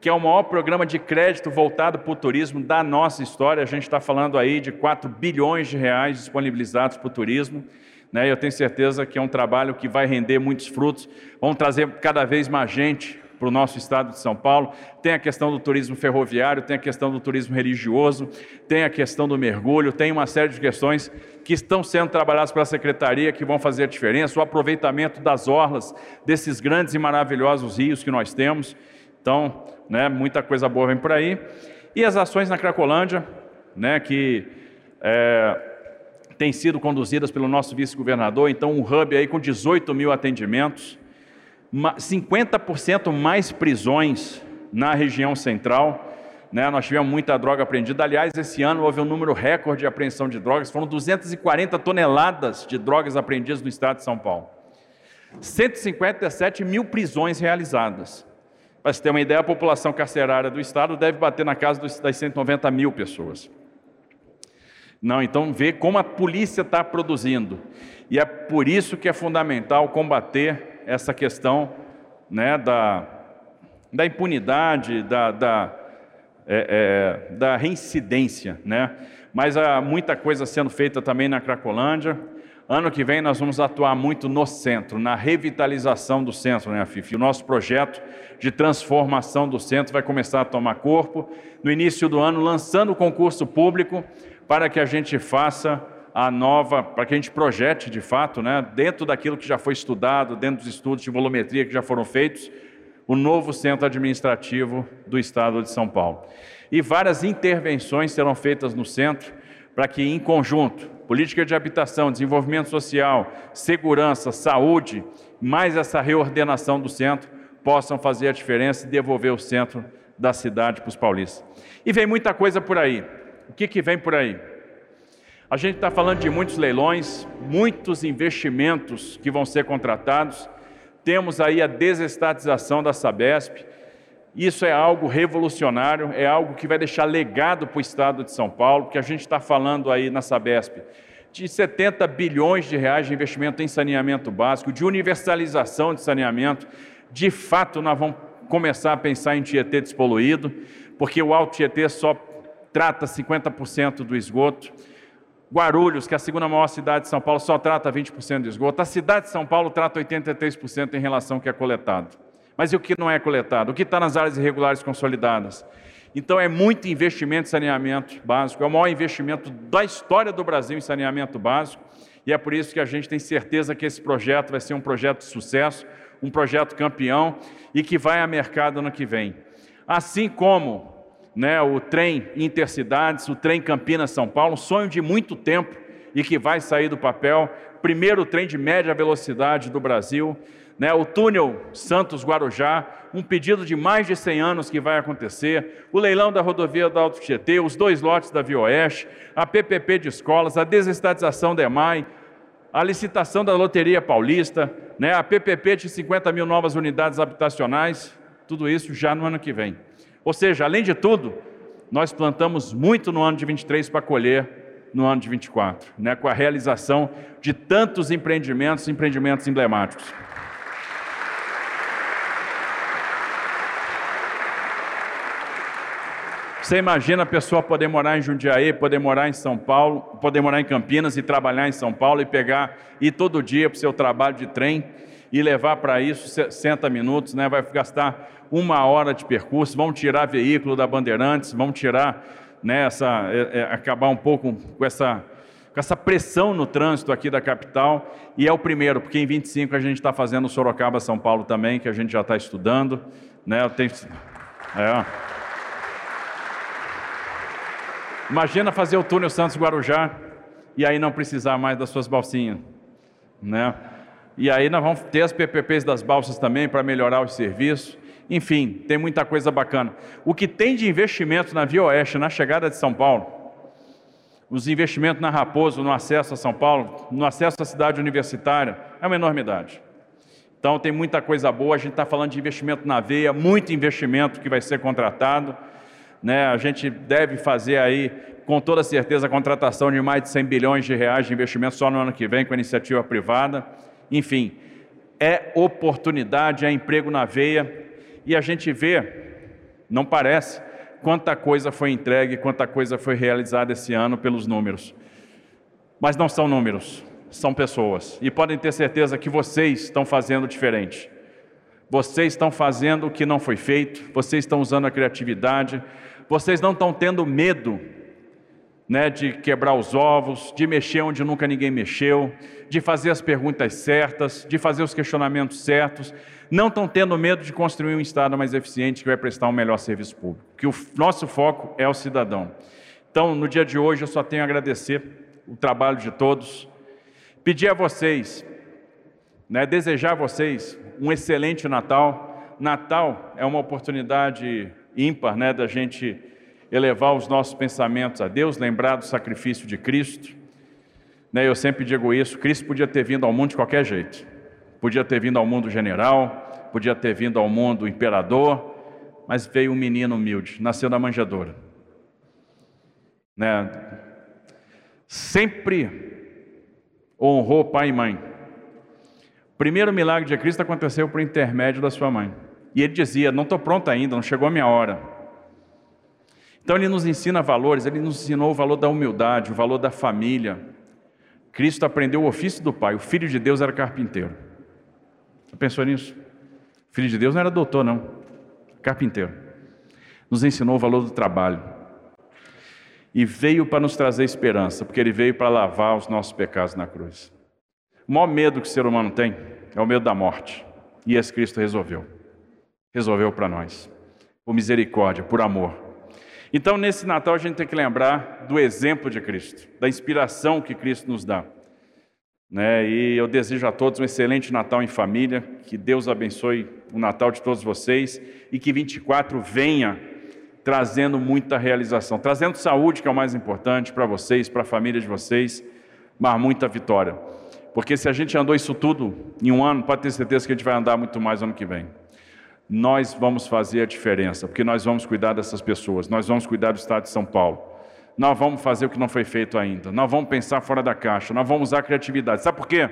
que é o maior programa de crédito voltado para o turismo da nossa história, a gente está falando aí de 4 bilhões de reais disponibilizados para o turismo. Né? Eu tenho certeza que é um trabalho que vai render muitos frutos. Vamos trazer cada vez mais gente para o nosso estado de São Paulo. Tem a questão do turismo ferroviário, tem a questão do turismo religioso, tem a questão do mergulho, tem uma série de questões que estão sendo trabalhadas pela secretaria que vão fazer a diferença, o aproveitamento das orlas desses grandes e maravilhosos rios que nós temos. Então, né, muita coisa boa vem por aí. E as ações na Cracolândia, né, que é, têm sido conduzidas pelo nosso vice-governador, então um hub aí com 18 mil atendimentos, 50% mais prisões na região central. Né? Nós tivemos muita droga apreendida. Aliás, esse ano houve um número recorde de apreensão de drogas. Foram 240 toneladas de drogas apreendidas no estado de São Paulo. 157 mil prisões realizadas. Para você ter uma ideia, a população carcerária do estado deve bater na casa das 190 mil pessoas. Não, então vê como a polícia está produzindo. E é por isso que é fundamental combater essa questão né, da, da impunidade, da, da, é, é, da reincidência. Né? Mas há muita coisa sendo feita também na Cracolândia. Ano que vem nós vamos atuar muito no centro, na revitalização do centro, né, Fifi? O nosso projeto de transformação do centro vai começar a tomar corpo no início do ano, lançando o concurso público para que a gente faça a nova, para que a gente projete de fato, né, dentro daquilo que já foi estudado, dentro dos estudos de volumetria que já foram feitos, o novo centro administrativo do estado de São Paulo. E várias intervenções serão feitas no centro para que, em conjunto, política de habitação, desenvolvimento social, segurança, saúde, mais essa reordenação do centro, possam fazer a diferença e devolver o centro da cidade para os paulistas. E vem muita coisa por aí. O que, que vem por aí? A gente está falando de muitos leilões, muitos investimentos que vão ser contratados. Temos aí a desestatização da Sabesp. Isso é algo revolucionário, é algo que vai deixar legado para o Estado de São Paulo, porque a gente está falando aí na Sabesp de 70 bilhões de reais de investimento em saneamento básico, de universalização de saneamento. De fato, nós vamos começar a pensar em Tietê despoluído, porque o Alto Tietê só trata 50% do esgoto. Guarulhos, que é a segunda maior cidade de São Paulo, só trata 20% de esgoto. A cidade de São Paulo trata 83% em relação ao que é coletado. Mas e o que não é coletado? O que está nas áreas irregulares consolidadas? Então é muito investimento em saneamento básico, é o maior investimento da história do Brasil em saneamento básico, e é por isso que a gente tem certeza que esse projeto vai ser um projeto de sucesso, um projeto campeão e que vai a mercado ano que vem. Assim como né, o trem Intercidades, o trem Campinas-São Paulo, um sonho de muito tempo e que vai sair do papel. Primeiro trem de média velocidade do Brasil, né, o túnel Santos-Guarujá, um pedido de mais de 100 anos que vai acontecer, o leilão da rodovia do Alto Tietê, os dois lotes da Via Oeste, a PPP de escolas, a desestatização da EMAI, a licitação da Loteria Paulista, né, a PPP de 50 mil novas unidades habitacionais, Tudo isso já no ano que vem. Ou seja, além de tudo, nós plantamos muito no ano de 23 para colher no ano de 24, né, com a realização de tantos empreendimentos, empreendimentos emblemáticos. Você imagina a pessoa poder morar em Jundiaí, poder morar em São Paulo, poder morar em Campinas e trabalhar em São Paulo e pegar, ir todo dia para o seu trabalho de trem e levar para isso 60 minutos, né? vai gastar uma hora de percurso, vão tirar veículo da Bandeirantes, vão tirar, né, essa, é, é, acabar um pouco com essa, com essa pressão no trânsito aqui da capital, e é o primeiro, porque em 25 a gente está fazendo Sorocaba-São Paulo também, que a gente já está estudando, né, tenho, é, Imagina fazer o túnel Santos Guarujá e aí não precisar mais das suas balsinhas, né? E aí nós vamos ter as PPPs das balsas também para melhorar os serviços. Enfim, tem muita coisa bacana. O que tem de investimento na Via Oeste, na chegada de São Paulo, os investimentos na Raposo, no acesso a São Paulo, no acesso à cidade universitária, é uma enormidade. Então tem muita coisa boa, a gente está falando de investimento na veia, muito investimento que vai ser contratado né? A gente deve fazer aí, com toda certeza, a contratação de mais de 100 bilhões de reais de investimento só no ano que vem com a iniciativa privada. Enfim, é oportunidade, é emprego na veia e a gente vê, não parece, quanta coisa foi entregue, quanta coisa foi realizada esse ano pelos números. Mas não são números, são pessoas. E podem ter certeza que vocês estão fazendo diferente. Vocês estão fazendo o que não foi feito, vocês estão usando a criatividade, vocês não estão tendo medo né, de quebrar os ovos, de mexer onde nunca ninguém mexeu, de fazer as perguntas certas, de fazer os questionamentos certos. Não estão tendo medo de construir um Estado mais eficiente que vai prestar um melhor serviço público. Que o nosso foco é o cidadão. Então, no dia de hoje, eu só tenho a agradecer o trabalho de todos, pedir a vocês, né, desejar a vocês um excelente Natal. Natal é uma oportunidade ímpar, né, da gente elevar os nossos pensamentos a Deus, lembrar do sacrifício de Cristo. Né, eu sempre digo isso: Cristo podia ter vindo ao mundo de qualquer jeito, podia ter vindo ao mundo general, podia ter vindo ao mundo imperador, mas veio um menino humilde, nasceu na manjedoura. Né, sempre honrou pai e mãe. O primeiro milagre de Cristo aconteceu por intermédio da sua mãe. E ele dizia: Não estou pronto ainda, não chegou a minha hora. Então ele nos ensina valores, ele nos ensinou o valor da humildade, o valor da família. Cristo aprendeu o ofício do Pai, o Filho de Deus era carpinteiro. Você pensou nisso? O Filho de Deus não era doutor, não, carpinteiro. Nos ensinou o valor do trabalho. E veio para nos trazer esperança, porque ele veio para lavar os nossos pecados na cruz. O maior medo que o ser humano tem é o medo da morte. E esse Cristo resolveu resolveu para nós, por misericórdia, por amor. Então, nesse Natal, a gente tem que lembrar do exemplo de Cristo, da inspiração que Cristo nos dá. Né? E eu desejo a todos um excelente Natal em família, que Deus abençoe o Natal de todos vocês e que 24 venha trazendo muita realização, trazendo saúde, que é o mais importante para vocês, para a família de vocês, mas muita vitória. Porque se a gente andou isso tudo em um ano, pode ter certeza que a gente vai andar muito mais ano que vem nós vamos fazer a diferença, porque nós vamos cuidar dessas pessoas, nós vamos cuidar do Estado de São Paulo. Nós vamos fazer o que não foi feito ainda, nós vamos pensar fora da caixa, nós vamos usar a criatividade. Sabe por quê?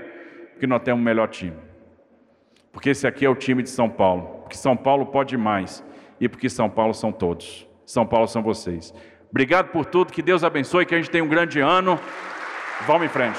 Porque nós temos o melhor time. Porque esse aqui é o time de São Paulo. Porque São Paulo pode mais. E porque São Paulo são todos. São Paulo são vocês. Obrigado por tudo, que Deus abençoe, que a gente tenha um grande ano. Vamos em frente.